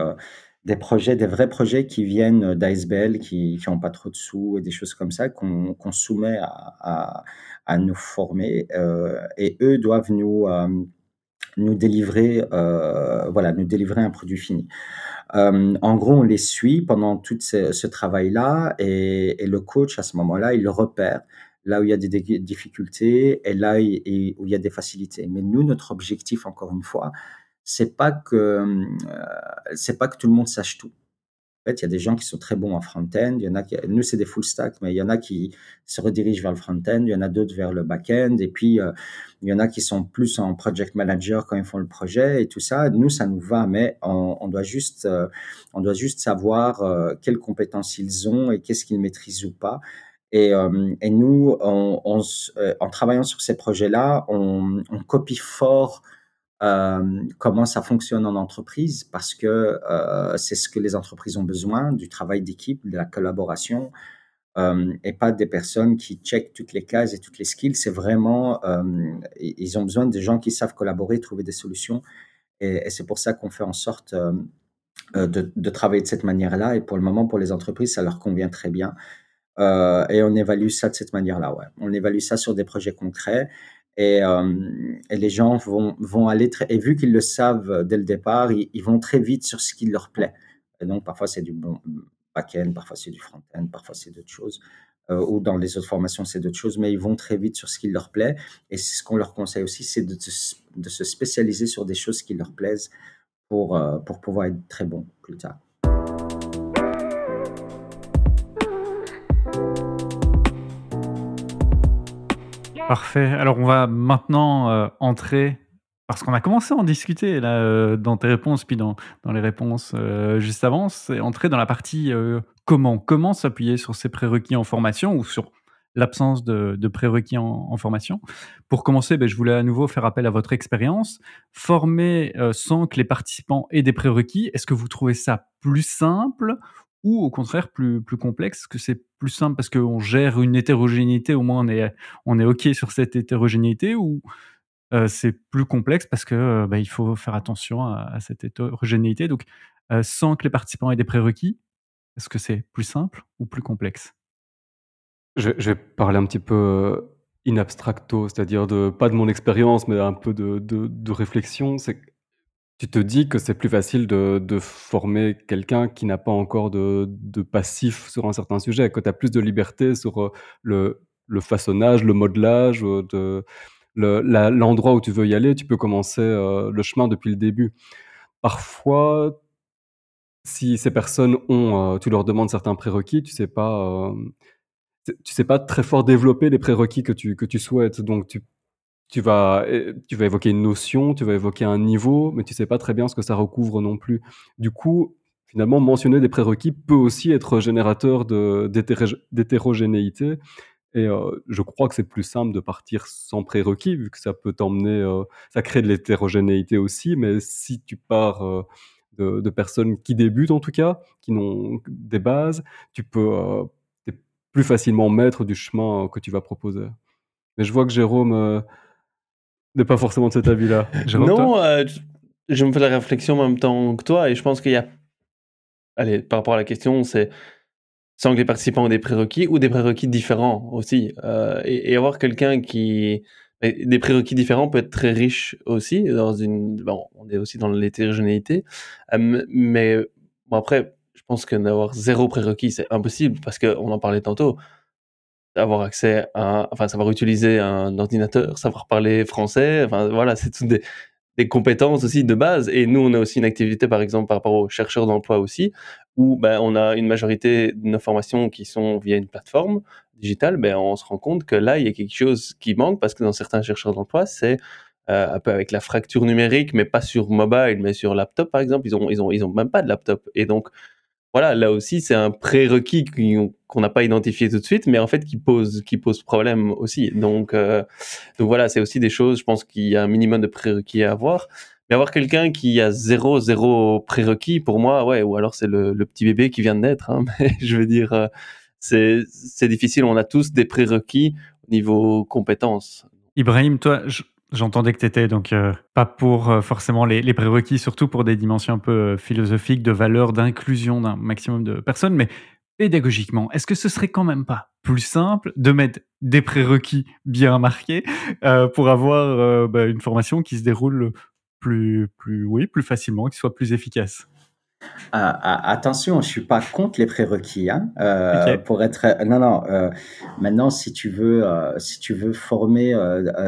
projets, des vrais projets qui viennent d'ASBL, qui n'ont pas trop de sous et des choses comme ça, qu'on soumet à, à nous former. euh, et eux doivent nous, euh, nous, délivrer, euh, voilà, nous délivrer un produit fini. En gros, on les suit pendant tout ce, travail-là et, le coach, à ce moment-là, il repère là où il y a des difficultés et là où il y a des facilités. Mais nous, notre objectif, encore une fois, c'est pas que c'est pas que tout le monde sache tout. Fait, il y a des gens qui sont très bons en front-end. Nous, c'est des full stack, mais il y en a qui se redirigent vers le front-end. Il y en a d'autres vers le back-end. Et puis, euh, il y en a qui sont plus en project manager quand ils font le projet et tout ça. Nous, ça nous va, mais on, doit juste, euh, on doit juste savoir euh, quelles compétences ils ont et qu'est-ce qu'ils maîtrisent ou pas. Et, nous, en travaillant sur ces projets-là, on, copie fort comment ça fonctionne en entreprise parce que euh, c'est ce que les entreprises ont besoin, du travail d'équipe, de la collaboration, euh, et pas des personnes qui checkent toutes les cases et toutes les skills. C'est vraiment, euh, ils ont besoin de gens qui savent collaborer, trouver des solutions. Et, c'est pour ça qu'on fait en sorte euh, euh, de, travailler de cette manière-là. Et pour le moment, pour les entreprises, ça leur convient très bien. Euh, et on évalue ça de cette manière-là, ouais. On évalue ça sur des projets concrets. Et, euh, et les gens vont, vont aller très, et vu qu'ils le savent dès le départ, ils, vont très vite sur ce qui leur plaît. Et donc, parfois, c'est du bon back-end, parfois, c'est du front-end, parfois, c'est d'autres choses. Euh, ou dans les autres formations, c'est d'autres choses, mais ils vont très vite sur ce qui leur plaît. Et ce qu'on leur conseille aussi, c'est de, de se spécialiser sur des choses qui leur plaisent pour, euh, pour pouvoir être très bon plus tard. Parfait. Alors, on va maintenant euh, entrer, parce qu'on a commencé à en discuter euh, dans tes réponses, puis dans, les réponses euh, juste avant, c'est entrer dans la partie comment. Comment s'appuyer sur ces prérequis en formation ou sur l'absence de, prérequis en, formation. Pour commencer, ben, je voulais à nouveau faire appel à votre expérience. Former sans que les participants aient des prérequis, est-ce que vous trouvez ça plus simple ou au contraire plus, plus complexe que c'est plus simple parce qu'on gère une hétérogénéité, au moins on est on est OK sur cette hétérogénéité ou euh, c'est plus complexe parce que euh, bah, faut faire attention à, cette hétérogénéité. Donc, euh, sans que les participants aient des prérequis, est-ce que c'est plus simple ou plus complexe? Je, je vais parler un petit peu in abstracto, c'est-à-dire de, pas de mon expérience, mais un peu de, de, de réflexion. C'est tu te dis que c'est plus facile de, de former quelqu'un qui n'a pas encore de, de passif sur un certain sujet, que tu as plus de liberté sur euh, le, le façonnage, le modelage, euh, le- l'endroit où tu veux y aller. Tu peux commencer euh, le chemin depuis le début. Parfois, si ces personnes ont, tu leur demandes certains prérequis, tu sais pas, t- tu sais pas très fort développer les prérequis que tu, que tu souhaites. Donc, tu, tu vas, eh, tu vas évoquer une notion, tu vas évoquer un niveau, mais tu sais pas très bien ce que ça recouvre non plus. Du coup, finalement, mentionner des prérequis peut aussi être générateur d'hétérogénéité. Et je crois que c'est plus simple de partir sans prérequis, vu que ça peut t'emmener, ça crée de l'hétérogénéité aussi, mais si tu pars de, personnes qui débutent en tout cas, qui n'ont des bases, tu peux plus facilement maître du chemin que tu vas proposer. Mais je vois que Jérôme n'est pas forcément de cet avis-là. non, je me fais la réflexion en même temps que toi, et je pense qu'il y a. Allez, par rapport à la question, c'est sans que les participants ont des prérequis ou des prérequis différents aussi. Euh, et, avoir quelqu'un qui. Des prérequis différents peut être très riche aussi. Dans une, bon, on est aussi dans l'hétérogénéité. Euh, mais bon, après, je pense que d'avoir zéro prérequis, c'est impossible parce qu'on en parlait tantôt. Avoir accès à. Enfin, savoir utiliser un ordinateur, savoir parler français. Enfin, voilà, c'est tout des des compétences aussi de base. Et nous, on a aussi une activité, par exemple, par rapport aux chercheurs d'emploi aussi, où ben, on a une majorité de nos formations qui sont via une plateforme digitale. Ben, on se rend compte que là, il y a quelque chose qui manque parce que dans certains chercheurs d'emploi, c'est euh, un peu avec la fracture numérique, mais pas sur mobile, mais sur laptop, par exemple. Ils ont, ils ont, ils ont même pas de laptop. Et donc, voilà, là aussi, c'est un prérequis qu'on n'a pas identifié tout de suite, mais en fait qui pose, qui pose problème aussi. Donc, euh, donc voilà, c'est aussi des choses, je pense qu'il y a un minimum de prérequis à avoir. Mais avoir quelqu'un qui a zéro, zéro prérequis, pour moi, ouais, ou alors c'est le, petit bébé qui vient de naître, hein, mais je veux dire, euh, c'est difficile, on a tous des prérequis au niveau compétences. Ibrahim, toi, J'entendais que tu étais donc euh, pas pour euh, forcément les, prérequis, surtout pour des dimensions un peu euh, philosophiques, de valeur, d'inclusion d'un maximum de personnes, mais pédagogiquement, est-ce que ce serait quand même pas plus simple de mettre des prérequis bien marqués pour avoir bah, une formation qui se déroule plus, plus, oui, plus facilement, qui soit plus efficace? Ah, ah, attention, je suis pas contre les prérequis, hein, euh, pour être. Non, non. Euh, maintenant, si tu veux, euh, si tu veux former,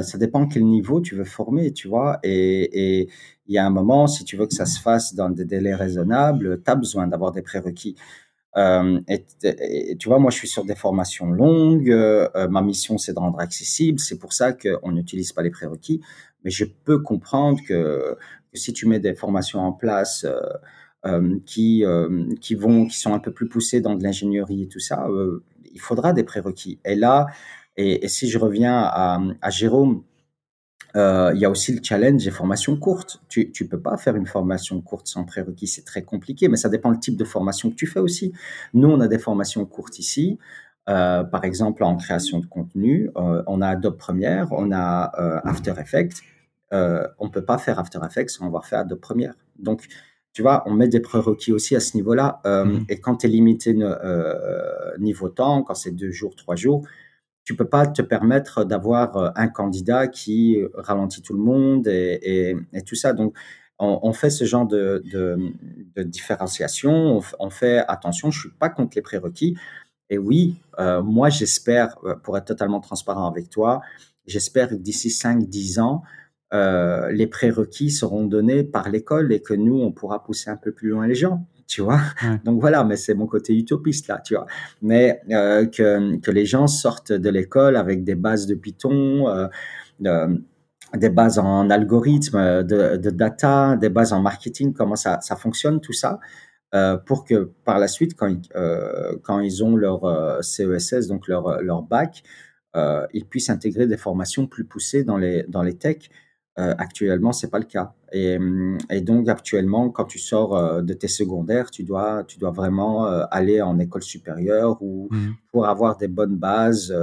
ça dépend quel niveau tu veux former, tu vois. Et il y a un moment, si tu veux que ça se fasse dans des délais raisonnables, tu as besoin d'avoir des prérequis. Et, tu vois, moi, je suis sur des formations longues. ma mission, c'est de rendre accessible. C'est pour ça qu'on n'utilise pas les prérequis. Mais je peux comprendre que, que, si tu mets des formations en place qui, euh, qui, vont, qui sont un peu plus poussés dans de l'ingénierie et tout ça, euh, il faudra des prérequis. Et là, et, si je reviens à, à Jérôme, il y a aussi le challenge des formations courtes. Tu ne peux pas faire une formation courte sans prérequis, c'est très compliqué, mais ça dépend le type de formation que tu fais aussi. Nous, on a des formations courtes ici. par exemple, en création de contenu, on a Adobe Premiere, on a After Effects. on ne peut pas faire After Effects sans avoir fait Adobe Premiere. Donc, tu vois, on met des prérequis aussi à ce niveau-là. Euh, mhm. Et quand tu es limité euh, niveau temps, quand c'est deux jours, trois jours, tu peux pas te permettre d'avoir euh, un candidat qui ralentit tout le monde et, tout ça. Donc, on, fait ce genre de, différenciation. On, fait attention, je suis pas contre les prérequis. Et oui, moi, j'espère, pour être totalement transparent avec toi, j'espère que d'ici 5-10 ans, euh, les prérequis seront donnés par l'école et que nous, on pourra pousser un peu plus loin les gens, tu vois. Donc voilà, mais c'est mon côté utopiste là, tu vois. Mais euh, que, que, les gens sortent de l'école avec des bases de Python, euh, des bases en algorithme, de, de, data, des bases en marketing, comment ça, ça fonctionne, tout ça. pour que par la suite, quand, quand ils ont leur CESS, donc leur, leur bac, ils puissent intégrer des formations plus poussées dans les, dans les techs euh, actuellement, c'est pas le cas. Et, hum, et, donc actuellement, quand tu sors euh, de tes secondaires, tu dois, tu dois vraiment euh, aller en école supérieure ou mmh. pour avoir des bonnes bases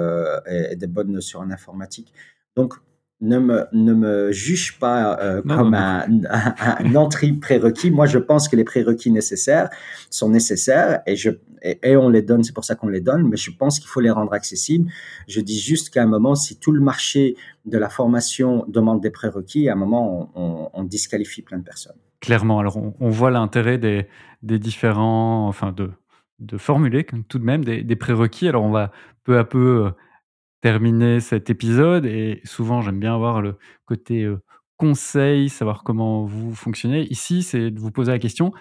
et, des bonnes notions en informatique. Donc ne me, ne me juge pas euh, comme Un, un, entrée prérequis. Moi, je pense que les prérequis nécessaires sont nécessaires et, je, et, on les donne, c'est pour ça qu'on les donne, mais je pense qu'il faut les rendre accessibles. Je dis juste qu'à un moment, si tout le marché de la formation demande des prérequis, à un moment, on, on, disqualifie plein de personnes. Clairement, alors on, voit l'intérêt des, des, différents, enfin de, de formuler tout de même des, des prérequis. Alors on va peu à peu terminer cet épisode. Et souvent, j'aime bien avoir le côté conseil, savoir comment vous fonctionnez. Ici, c'est de vous poser la question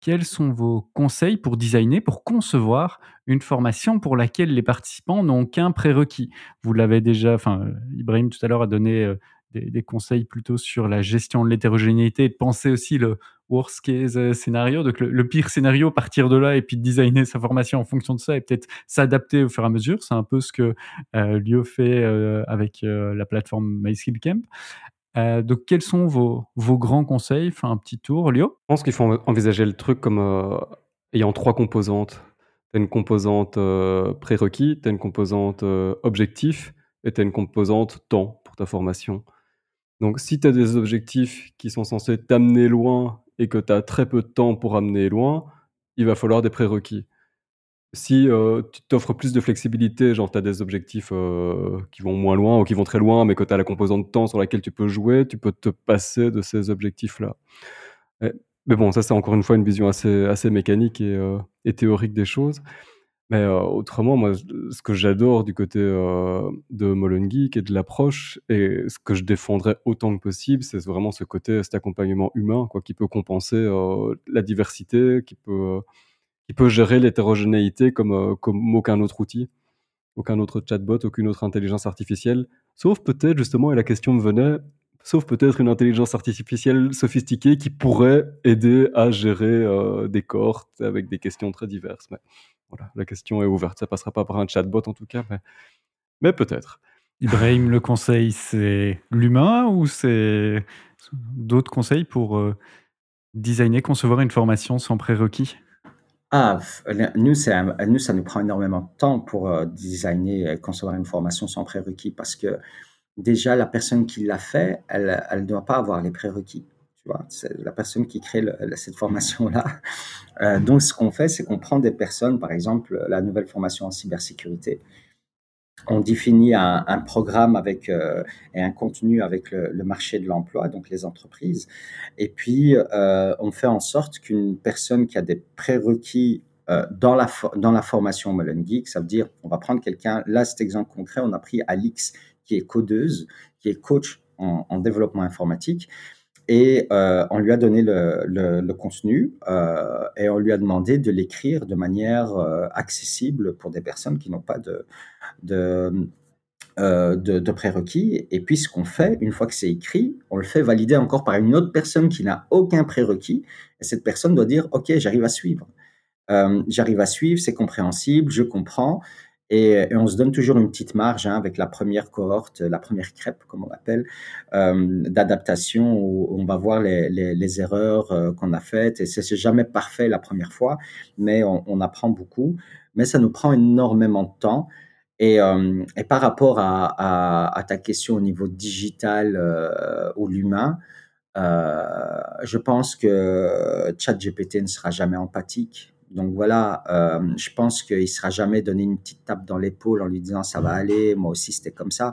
quels sont vos conseils pour designer, pour concevoir une formation pour laquelle les participants n'ont qu'un prérequis? Vous l'avez déjà, enfin, Ibrahim tout à l'heure a donné des, conseils plutôt sur la gestion de l'hétérogénéité de penser aussi le worst case euh, scénario, donc le, pire scénario, partir de là et puis designer sa formation en fonction de ça et peut-être s'adapter au fur et à mesure. C'est un peu ce que euh, Lio fait euh, avec la plateforme MySkillCamp. donc, quels sont vos, vos grands conseils? Enfin, un petit tour, Lio Je pense qu'il faut envisager le truc comme ayant trois composantes. Tu une composante prérequis, tu une composante objectif et tu une composante temps pour ta formation. Donc, si tu as des objectifs qui sont censés t'amener loin et que tu as très peu de temps pour amener loin, il va falloir des prérequis. Si euh, tu t'offres plus de flexibilité, genre tu as des objectifs euh, qui vont moins loin ou qui vont très loin, mais que tu as la composante temps sur laquelle tu peux jouer, tu peux te passer de ces objectifs-là. Mais bon, ça c'est encore une fois une vision assez, mécanique euh, et théorique des choses. Mais euh, autrement, moi, ce que j'adore du côté euh, de Molon Geek et de l'approche, et ce que je défendrais autant que possible, c'est vraiment ce côté, cet accompagnement humain, quoi, qui peut compenser euh, la diversité, qui peut, qui peut gérer l'hétérogénéité comme, comme aucun autre outil, aucun autre chatbot, aucune autre intelligence artificielle. Sauf peut-être, justement, et la question me venait, sauf peut-être une intelligence artificielle sophistiquée qui pourrait aider à gérer des cohortes avec des questions très diverses. Voilà, la question est ouverte. Ça passera pas par un chatbot en tout cas, mais, peut-être. Ibrahim, le conseil, c'est l'humain ou c'est d'autres conseils pour euh, designer, concevoir une formation sans prérequis? Ah, nous, nous, ça nous prend énormément de temps pour euh, designer et concevoir une formation sans prérequis parce que déjà, la personne qui l'a fait, elle ne doit pas avoir les prérequis. C'est la personne qui crée cette formation-là. Euh, donc, ce qu'on fait, c'est qu'on prend des personnes, par exemple, la nouvelle formation en cybersécurité. On définit un, programme avec euh, et un contenu avec le, marché de l'emploi, donc les entreprises. Et puis, euh, on fait en sorte qu'une personne qui a des prérequis dans, la dans la formation Melon Geek, ça veut dire, on va prendre quelqu'un, là, cet exemple concret, on a pris Alix, qui est codeuse, qui est coach en développement informatique et euh, on lui a donné le, contenu euh, et on lui a demandé de l'écrire de manière euh, accessible pour des personnes qui n'ont pas de, de, de, de, prérequis. Et puis ce qu'on fait, une fois que c'est écrit, on le fait valider encore par une autre personne qui n'a aucun prérequis. Et cette personne doit dire, OK, j'arrive à suivre. j'arrive à suivre, c'est compréhensible, je comprends. Et, on se donne toujours une petite marge hein, avec la première cohorte, la première crêpe, comme on l'appelle, euh, d'adaptation où on va voir les, erreurs euh, qu'on a faites. Et c'est jamais parfait la première fois, mais on, apprend beaucoup. Mais ça nous prend énormément de temps. Et, euh, par rapport à, ta question au niveau digital ou l'humain, je pense que ChatGPT ne sera jamais empathique. Donc voilà, euh, je pense qu'il ne sera jamais donné une petite tape dans l'épaule en lui disant ça va aller, moi aussi c'était comme ça.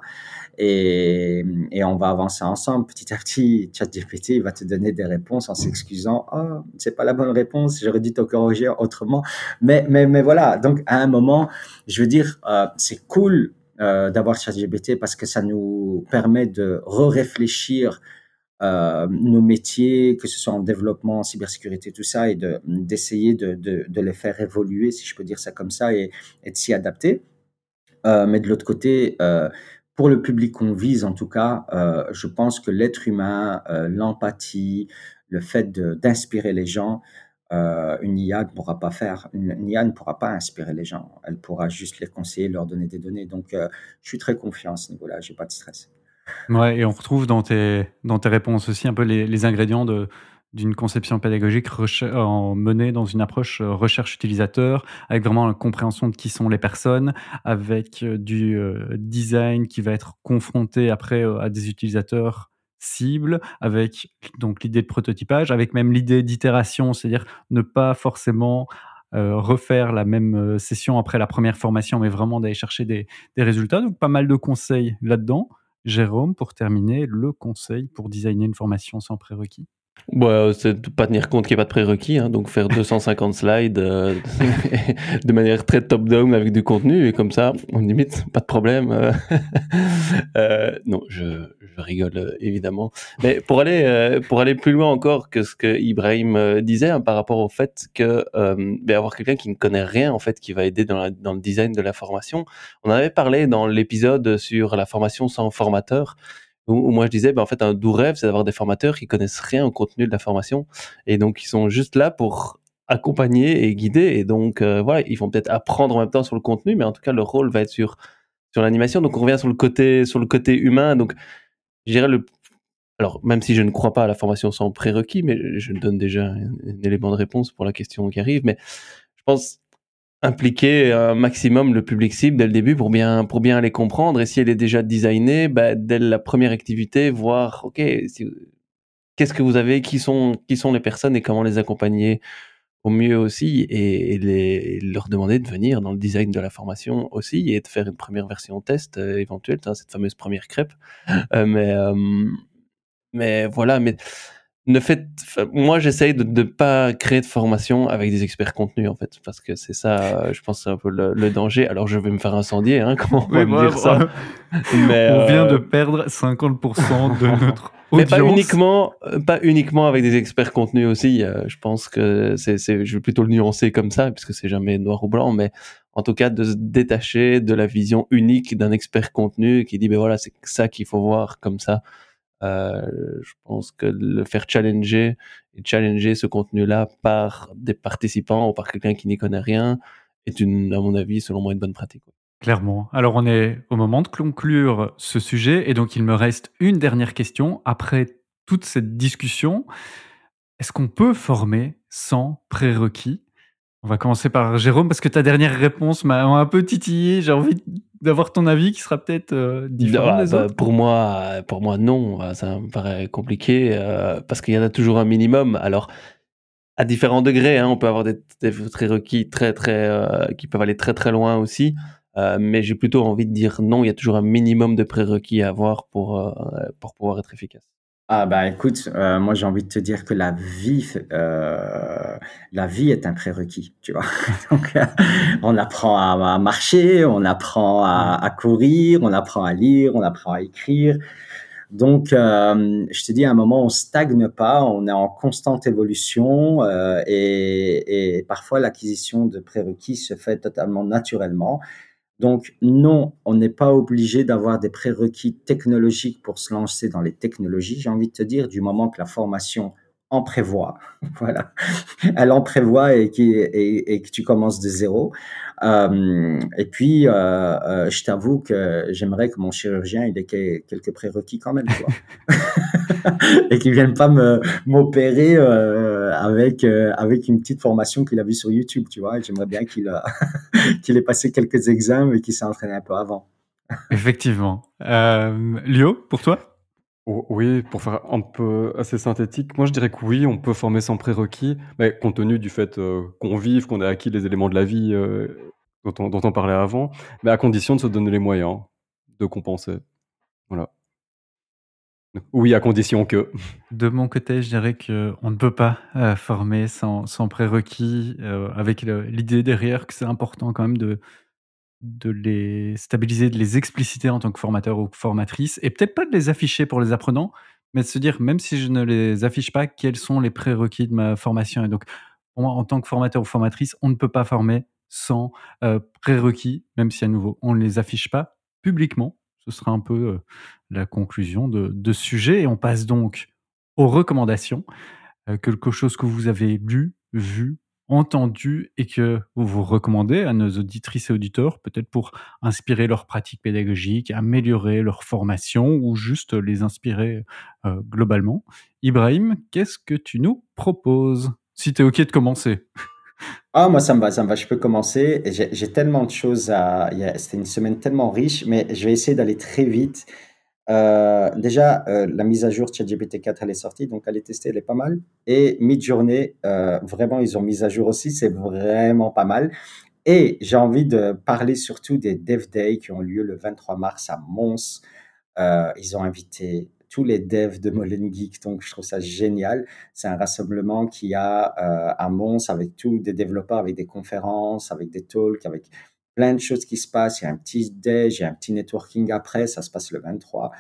Et, et, on va avancer ensemble. Petit à petit, ChatGPT il va te donner des réponses en s'excusant. Oh, c'est pas la bonne réponse, j'aurais dû te corriger autrement. Mais, mais, mais voilà, donc à un moment, je veux dire, euh, c'est cool euh, d'avoir ChatGPT parce que ça nous permet de re-réfléchir euh, nos métiers, que ce soit en développement, en cybersécurité, tout ça, et de, d'essayer de, les faire évoluer, si je peux dire ça comme ça, et, de s'y adapter. Euh, mais de l'autre côté, euh, pour le public qu'on vise, en tout cas, je pense que l'être humain, l'empathie, le fait d'inspirer les gens, une IA ne pourra pas faire. Une, une, IA ne pourra pas inspirer les gens. Elle pourra juste les conseiller, leur donner des données. Donc, je suis très confiant à ce niveau-là. J'ai pas de stress. Ouais, et on retrouve dans tes, dans tes réponses aussi un peu les, les ingrédients de, d'une conception pédagogique en menée dans une approche euh, recherche utilisateur, avec vraiment la compréhension de qui sont les personnes, avec euh, du euh, design qui va être confronté après à des utilisateurs cibles, avec donc l'idée de prototypage, avec même l'idée d'itération, c'est-à-dire ne pas forcément refaire la même session après la première formation, mais vraiment d'aller chercher des, des résultats. Donc pas mal de conseils là-dedans. Jérôme, pour terminer, le conseil pour designer une formation sans prérequis? Ouais, c'est de pas tenir compte qu'il n'y a pas de prérequis, hein, donc faire 250 slides euh, de manière très top-down avec du contenu, et comme ça, on limite, pas de problème. Euh, euh, non, je, je rigole euh, évidemment. Mais pour aller, euh, pour aller plus loin encore que ce que Ibrahim euh, disait hein, par rapport au fait que ben, avoir quelqu'un qui ne connaît rien en fait, qui va aider dans, dans le design de la formation, on avait parlé dans l'épisode sur la formation sans formateur Ou, moi je disais, ben, en fait, un doux rêve, c'est d'avoir des formateurs qui connaissent rien au contenu de la formation et donc ils sont juste là pour accompagner et guider. Et donc euh, voilà, ils vont peut-être apprendre en même temps sur le contenu, mais en tout cas leur rôle va être sur sur l'animation. Donc on revient sur le côté sur le côté humain. Donc je dirais le alors, même si je ne crois pas à la formation sans prérequis, mais je donne déjà un, élément de réponse pour la question qui arrive, mais je pense impliquer un maximum le public cible dès le début pour bien, pour bien les comprendre. Et si elle est déjà designée, bah, dès la première activité, voir, OK, qu'est-ce que vous avez, qui sont, qui sont les personnes et comment les accompagner au mieux aussi et, les, leur demander de venir dans le design de la formation aussi et de faire une première version test euh, éventuelle, cette fameuse première crêpe. Euh, mais, euh, mais voilà, mais ne faites, moi j'essaye de ne pas créer de formation avec des experts contenus en fait, parce que c'est ça, je pense, c'est un peu le, danger. Alors je vais me faire incendier, hein, comment on va me dire ça mais, On vient de euh, perdre 50% de notre audience. Mais pas uniquement, pas uniquement avec des experts contenus aussi. Euh, je pense que c'est, je vais plutôt le nuancer comme ça, puisque c'est jamais noir ou blanc, mais en tout cas de se détacher de la vision unique d'un expert contenu qui dit ben voilà c'est ça qu'il faut voir comme ça euh, je pense que le faire challenger et challenger ce contenu-là par des participants ou par quelqu'un qui n'y connaît rien est une, à mon avis, selon moi, une bonne pratique. Clairement. Alors on est au moment de conclure ce sujet et donc il me reste une dernière question. Après toute cette discussion, est-ce qu'on peut former sans prérequis? On va commencer par Jérôme parce que ta dernière réponse m'a un peu titillé. J'ai envie d'avoir ton avis qui sera peut-être euh, différent des bah, autres Pour moi, pour moi, non. Ça me paraît compliqué euh, parce qu'il y en a toujours un minimum. Alors, à différents degrés, hein, on peut avoir des, des prérequis très, très, euh, qui peuvent aller très, très loin aussi. mais j'ai plutôt envie de dire non, il y a toujours un minimum de prérequis à avoir pour, pour pouvoir être efficace. Ah bah écoute, euh, moi j'ai envie de te dire que la vie, euh, la vie est un prérequis, tu vois. Donc euh, on apprend à, marcher, on apprend à, courir, on apprend à lire, on apprend à écrire. Donc je te dis, à un moment on stagne pas, on est en constante évolution et, et parfois l'acquisition de prérequis se fait totalement naturellement. Donc non, on n'est pas obligé d'avoir des prérequis technologiques pour se lancer dans les technologies. J'ai envie de te dire, du moment que la formation en prévoit, voilà, elle en prévoit et, et, que tu commences de zéro. Euh, et puis, euh, euh, je t'avoue que j'aimerais que mon chirurgien il ait quelques prérequis quand même, et qu'il vienne pas me m'opérer avec avec une petite formation qu'il a vue sur YouTube, tu vois. J'aimerais bien qu'il qu'il ait passé quelques examens et qu'il s'est entraîné un peu avant. Effectivement. Lio, pour toi? Oui, pour faire un peu assez synthétique, moi je dirais que oui, on peut former sans prérequis, mais compte tenu du fait euh, qu'on vive, qu'on a acquis les éléments de la vie euh, dont, on, dont on parlait avant, mais à condition de se donner les moyens de compenser. Voilà. Oui, à condition que. De mon côté, je dirais qu'on ne peut pas euh, former sans, prérequis, avec l'idée derrière que c'est important quand même de, de les stabiliser, de les expliciter en tant que formateur ou formatrice, et peut-être pas de les afficher pour les apprenants, mais de se dire, même si je ne les affiche pas, quels sont les prérequis de ma formation? Et donc, moi, en tant que formateur ou formatrice, on ne peut pas former sans euh, prérequis, même si à nouveau, on ne les affiche pas publiquement. Ce sera un peu euh, la conclusion de, ce sujet. Et on passe donc aux recommandations. Euh, quelque chose que vous avez lu, vu, entendu et que vous vous recommandez à nos auditrices et auditeurs, peut-être pour inspirer leur pratique pédagogique, améliorer leur formation ou juste les inspirer euh, globalement. Ibrahim, qu'est-ce que tu nous proposes? Si tu es OK de commencer. Ah, moi, ça me va, ça me va. Je peux commencer. J'ai tellement de choses à. C'était une semaine tellement riche, mais je vais essayer d'aller très vite. Euh, déjà, euh, la mise à jour ChatGPT 4, elle est sortie, donc elle est testée, elle est pas mal. Et Midjourney, euh, vraiment, ils ont mis à jour aussi, c'est vraiment pas mal. Et j'ai envie de parler surtout des Dev Day qui ont lieu le 23 mars à Mons. Ils ont invité tous les devs de Molen Geek, donc je trouve ça génial. C'est un rassemblement qui a à Mons avec tous des développeurs, avec des conférences, avec des talks, avec plein de choses qui se passent. Il y a un petit déj, il y a un petit networking après. Ça se passe le 23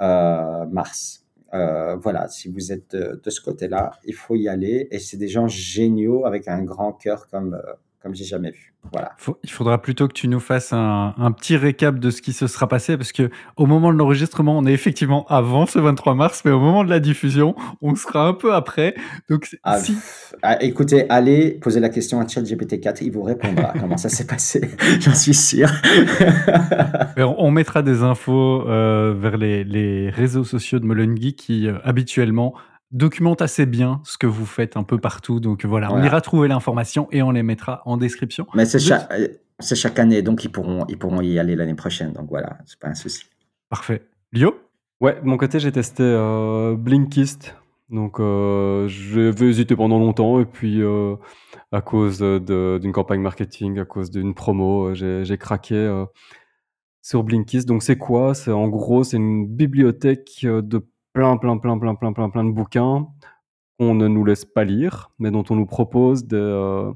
euh, mars. Euh, voilà, si vous êtes de, ce côté-là, il faut y aller. Et c'est des gens géniaux avec un grand cœur comme, euh, comme j'ai jamais vu. Voilà. il faudra plutôt que tu nous fasses un, petit récap de ce qui se sera passé, parce que au moment de l'enregistrement, on est effectivement avant ce 23 mars, mais au moment de la diffusion, on sera un peu après. Donc, ah, si... Ah, écoutez, allez poser la question à ChatGPT4, il vous répondra comment ça s'est passé, j'en suis sûr. on mettra des infos euh, vers les, réseaux sociaux de Molungi qui euh, habituellement documente assez bien ce que vous faites un peu partout. Donc voilà, on ira trouver l'information et on les mettra en description. Mais c'est chaque, chaque, année, donc ils pourront, ils pourront y aller l'année prochaine. Donc voilà, c'est pas un souci. Parfait. Lio? Ouais, de mon côté, j'ai testé euh, Blinkist. Donc euh, vais hésiter pendant longtemps et puis euh, à cause d'une campagne marketing, à cause d'une promo, euh, j'ai craqué sur Blinkist. Donc c'est quoi? C'est en gros, c'est une bibliothèque de plein, plein, plein, plein, plein, plein, plein de bouquins qu'on ne nous laisse pas lire, mais dont on nous propose des, euh,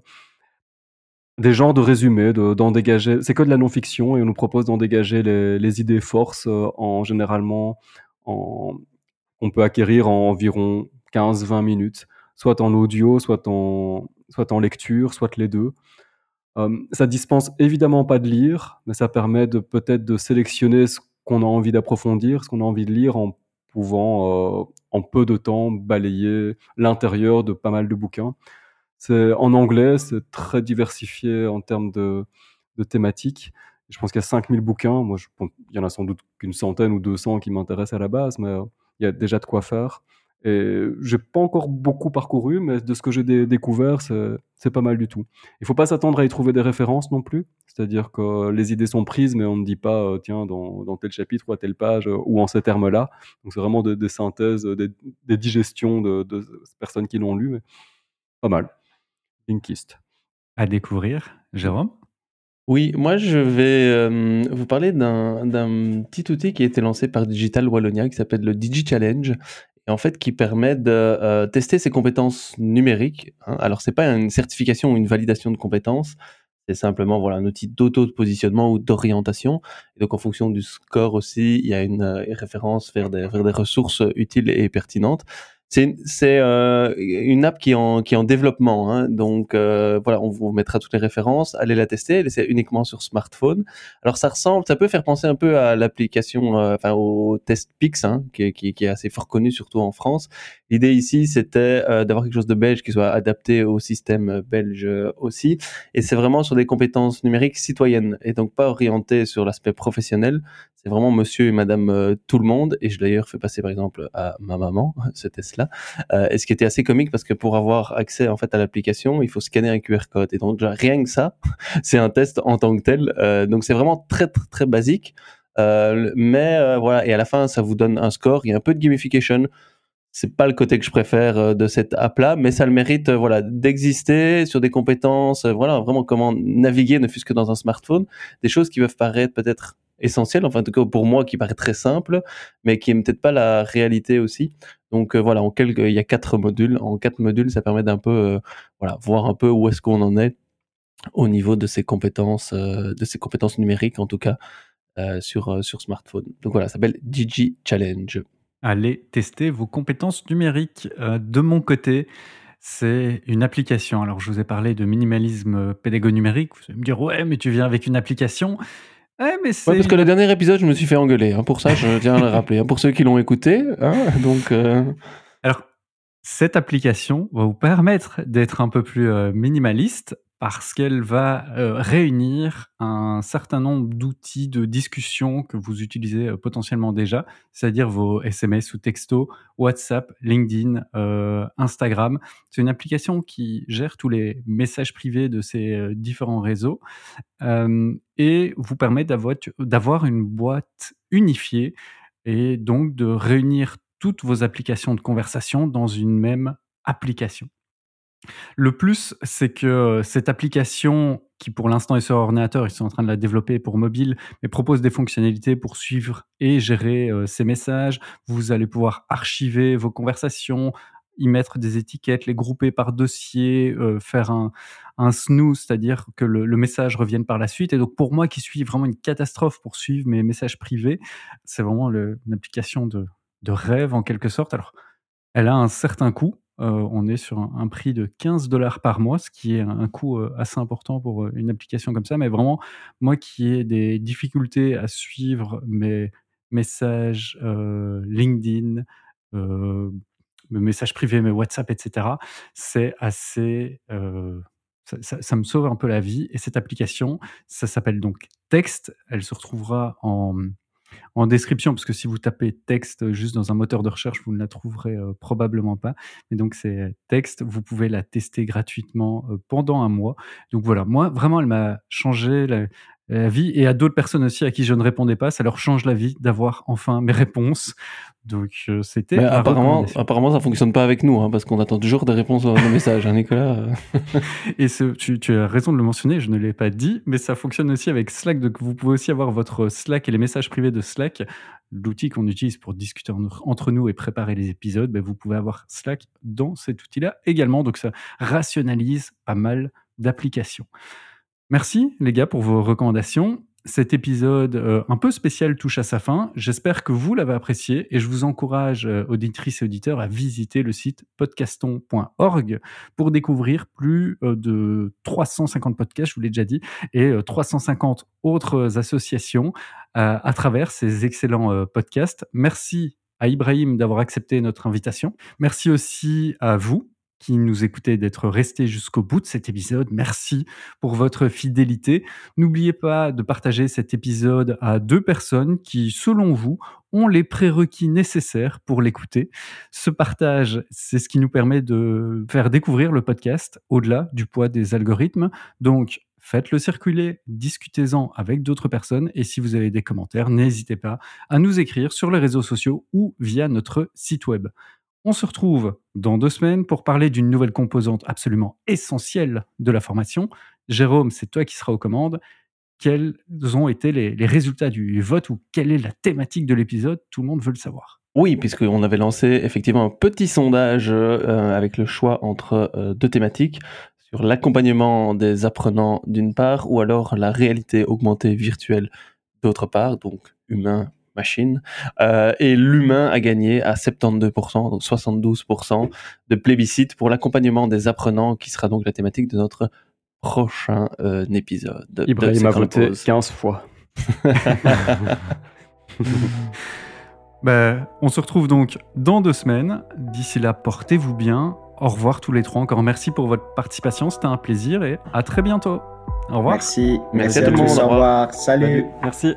des genres de résumés, d'en dégager. C'est que de la non-fiction et on nous propose d'en dégager les, idées forces euh, en généralement en, on peut acquérir en environ 15-20 minutes, soit en audio, soit en, soit en lecture, soit les deux. Euh, ça dispense évidemment pas de lire, mais ça permet peut-être de sélectionner ce qu'on a envie d'approfondir, ce qu'on a envie de lire en pouvant euh, en peu de temps balayer l'intérieur de pas mal de bouquins. C'est en anglais, c'est très diversifié en termes de, thématiques. Je pense qu'il y a 5000 bouquins. Moi, il y en a sans doute qu'une centaine ou 200 qui m'intéressent à la base, mais euh, il y a déjà de quoi faire. Et j'ai pas encore beaucoup parcouru, mais de ce que j'ai découvert, c'est pas mal du tout. Il faut pas s'attendre à y trouver des références non plus. C'est-à-dire que les idées sont prises, mais on ne dit pas, euh, tiens, dans, tel chapitre ou à telle page euh, ou en ces termes-là. Donc c'est vraiment des, synthèses, des, digestions de, personnes qui l'ont lu. Mais pas mal. Linkist. À découvrir. Jérôme? Oui, moi je vais euh, vous parler d'un petit outil qui a été lancé par Digital Wallonia qui s'appelle le Digi Challenge en fait qui permet de euh, tester ses compétences numériques. Hein. Alors c'est pas une certification ou une validation de compétences, c'est simplement voilà un outil d'auto-positionnement ou d'orientation. Donc en fonction du score aussi, il y a une euh, référence vers des ressources utiles et pertinentes. C'est euh, une app qui est en, qui est en développement, hein. donc euh, voilà, on vous mettra toutes les références, allez la tester, c'est uniquement sur smartphone. Alors ça ressemble, ça peut faire penser un peu à l'application, euh, enfin au test Pix, hein, qui, qui, qui, est assez fort connu surtout en France. L'idée ici, c'était euh, d'avoir quelque chose de belge qui soit adapté au système belge aussi, et c'est vraiment sur des compétences numériques citoyennes et donc pas orienté sur l'aspect professionnel. C'est vraiment monsieur et madame euh, tout le monde. Et je d'ailleurs fait passer par exemple à ma maman ce test-là. Euh, et ce qui était assez comique parce que pour avoir accès en fait à l'application, il faut scanner un QR code. Et donc rien que ça, c'est un test en tant que tel. Euh, donc c'est vraiment très très, très basique. mais voilà, et à la fin, ça vous donne un score. Il y a un peu de gamification c'est pas le côté que je préfère de cette app là mais ça le mérite voilà d'exister sur des compétences voilà vraiment comment naviguer ne fût-ce que dans un smartphone des choses qui peuvent paraître peut-être essentiel, enfin en tout cas pour moi qui paraît très simple, mais qui est peut-être pas la réalité aussi. Donc euh, voilà, en quelques, il y a quatre modules. En quatre modules, ça permet d'un peu, euh, voilà, voir un peu où est-ce qu'on en est au niveau de ses compétences, euh, de ses compétences numériques en tout cas sur sur smartphone. Donc voilà, ça s'appelle Digi Challenge. Allez tester vos compétences numériques. de mon côté, c'est une application. Alors, je vous ai parlé de minimalisme pédago-numérique. Vous allez me dire, ouais, mais tu viens avec une application. Ouais, mais c'est... parce que le dernier épisode, je me suis fait engueuler. Hein. Pour ça, je tiens à le rappeler. Hein. Pour ceux qui l'ont écouté, hein, donc. Euh, Alors, cette application va vous permettre d'être un peu plus euh, minimaliste parce qu'elle va euh, réunir un certain nombre d'outils de discussion que vous utilisez euh, potentiellement déjà, c'est-à-dire vos SMS ou textos, WhatsApp, LinkedIn, euh, Instagram. C'est une application qui gère tous les messages privés de ces différents réseaux et vous permet d'avoir une boîte unifiée et donc de réunir toutes vos applications de conversation dans une même application. Le plus, c'est que cette application, qui pour l'instant est sur ordinateur, ils sont en train de la développer pour mobile, mais propose des fonctionnalités pour suivre et gérer ces messages. Vous allez pouvoir archiver vos conversations, y mettre des étiquettes, les grouper par dossier, faire un, snooze, c'est-à-dire que le, message revienne par la suite. Et donc pour moi qui suis vraiment une catastrophe pour suivre mes messages privés, c'est vraiment une application de rêve en quelque sorte. Alors, elle a un certain coût, on est sur un, prix de 15 dollars par mois, ce qui est un, coût assez important pour une application comme ça. Mais vraiment, moi qui ai des difficultés à suivre mes messages LinkedIn, mes messages privés, mes WhatsApp, etc., c'est assez ça, me sauve un peu la vie. Et cette application, ça s'appelle donc Text. Elle se retrouvera en, en description, parce que si vous tapez texte juste dans un moteur de recherche, vous ne la trouverez euh, probablement pas. Mais donc c'est texte, vous pouvez la tester gratuitement euh, pendant un mois. Donc voilà, moi vraiment, elle m'a changé la vie et à d'autres personnes aussi à qui je ne répondais pas, ça leur change la vie d'avoir enfin mes réponses. Donc euh, c'était. apparemment, apparemment, ça fonctionne pas avec nous, hein, parce qu'on attend toujours des réponses à nos messages, hein, Nicolas. et ce, tu, tu, as raison de le mentionner, je ne l'ai pas dit, mais ça fonctionne aussi avec Slack. Donc vous pouvez aussi avoir votre Slack et les messages privés de Slack, l'outil qu'on utilise pour discuter entre nous et préparer les épisodes. Ben, vous pouvez avoir Slack dans cet outil-là également. Donc ça rationalise pas mal d'applications. Merci les gars pour vos recommandations. Cet épisode euh, un peu spécial touche à sa fin. J'espère que vous l'avez apprécié et je vous encourage, euh, auditrices et auditeurs, à visiter le site podcaston.org pour découvrir plus euh, de 350 podcasts, je vous l'ai déjà dit, et 350 autres associations à travers ces excellents podcasts. Merci à Ibrahim d'avoir accepté notre invitation. Merci aussi à vous qui nous écoutez d'être restés jusqu'au bout de cet épisode. Merci pour votre fidélité. N'oubliez pas de partager cet épisode à deux personnes qui, selon vous, ont les prérequis nécessaires pour l'écouter. Ce partage, c'est ce qui nous permet de faire découvrir le podcast au-delà du poids des algorithmes. Donc, faites-le circuler, discutez-en avec d'autres personnes et si vous avez des commentaires, n'hésitez pas à nous écrire sur les réseaux sociaux ou via notre site web. On se retrouve dans deux semaines pour parler d'une nouvelle composante absolument essentielle de la formation. Jérôme, c'est toi qui seras aux commandes. Quels ont été les, résultats du vote ou quelle est la thématique de l'épisode? Tout le monde veut le savoir. Oui, puisqu'on avait lancé effectivement un petit sondage euh, avec le choix entre euh, deux thématiques sur l'accompagnement des apprenants d'une part ou alors la réalité augmentée virtuelle d'autre part, donc humain machine. Euh, et l'humain a gagné à 72%, donc 72% de plébiscite pour l'accompagnement des apprenants, qui sera donc la thématique de notre prochain euh, épisode. Ibrahim a voté 15 fois. Ben, on se retrouve donc dans deux semaines. D'ici là, portez-vous bien. Au revoir tous les trois. Encore merci pour votre participation. C'était un plaisir et à très bientôt. Au revoir. Merci. Merci, à, tous. Au revoir. Salut. Merci.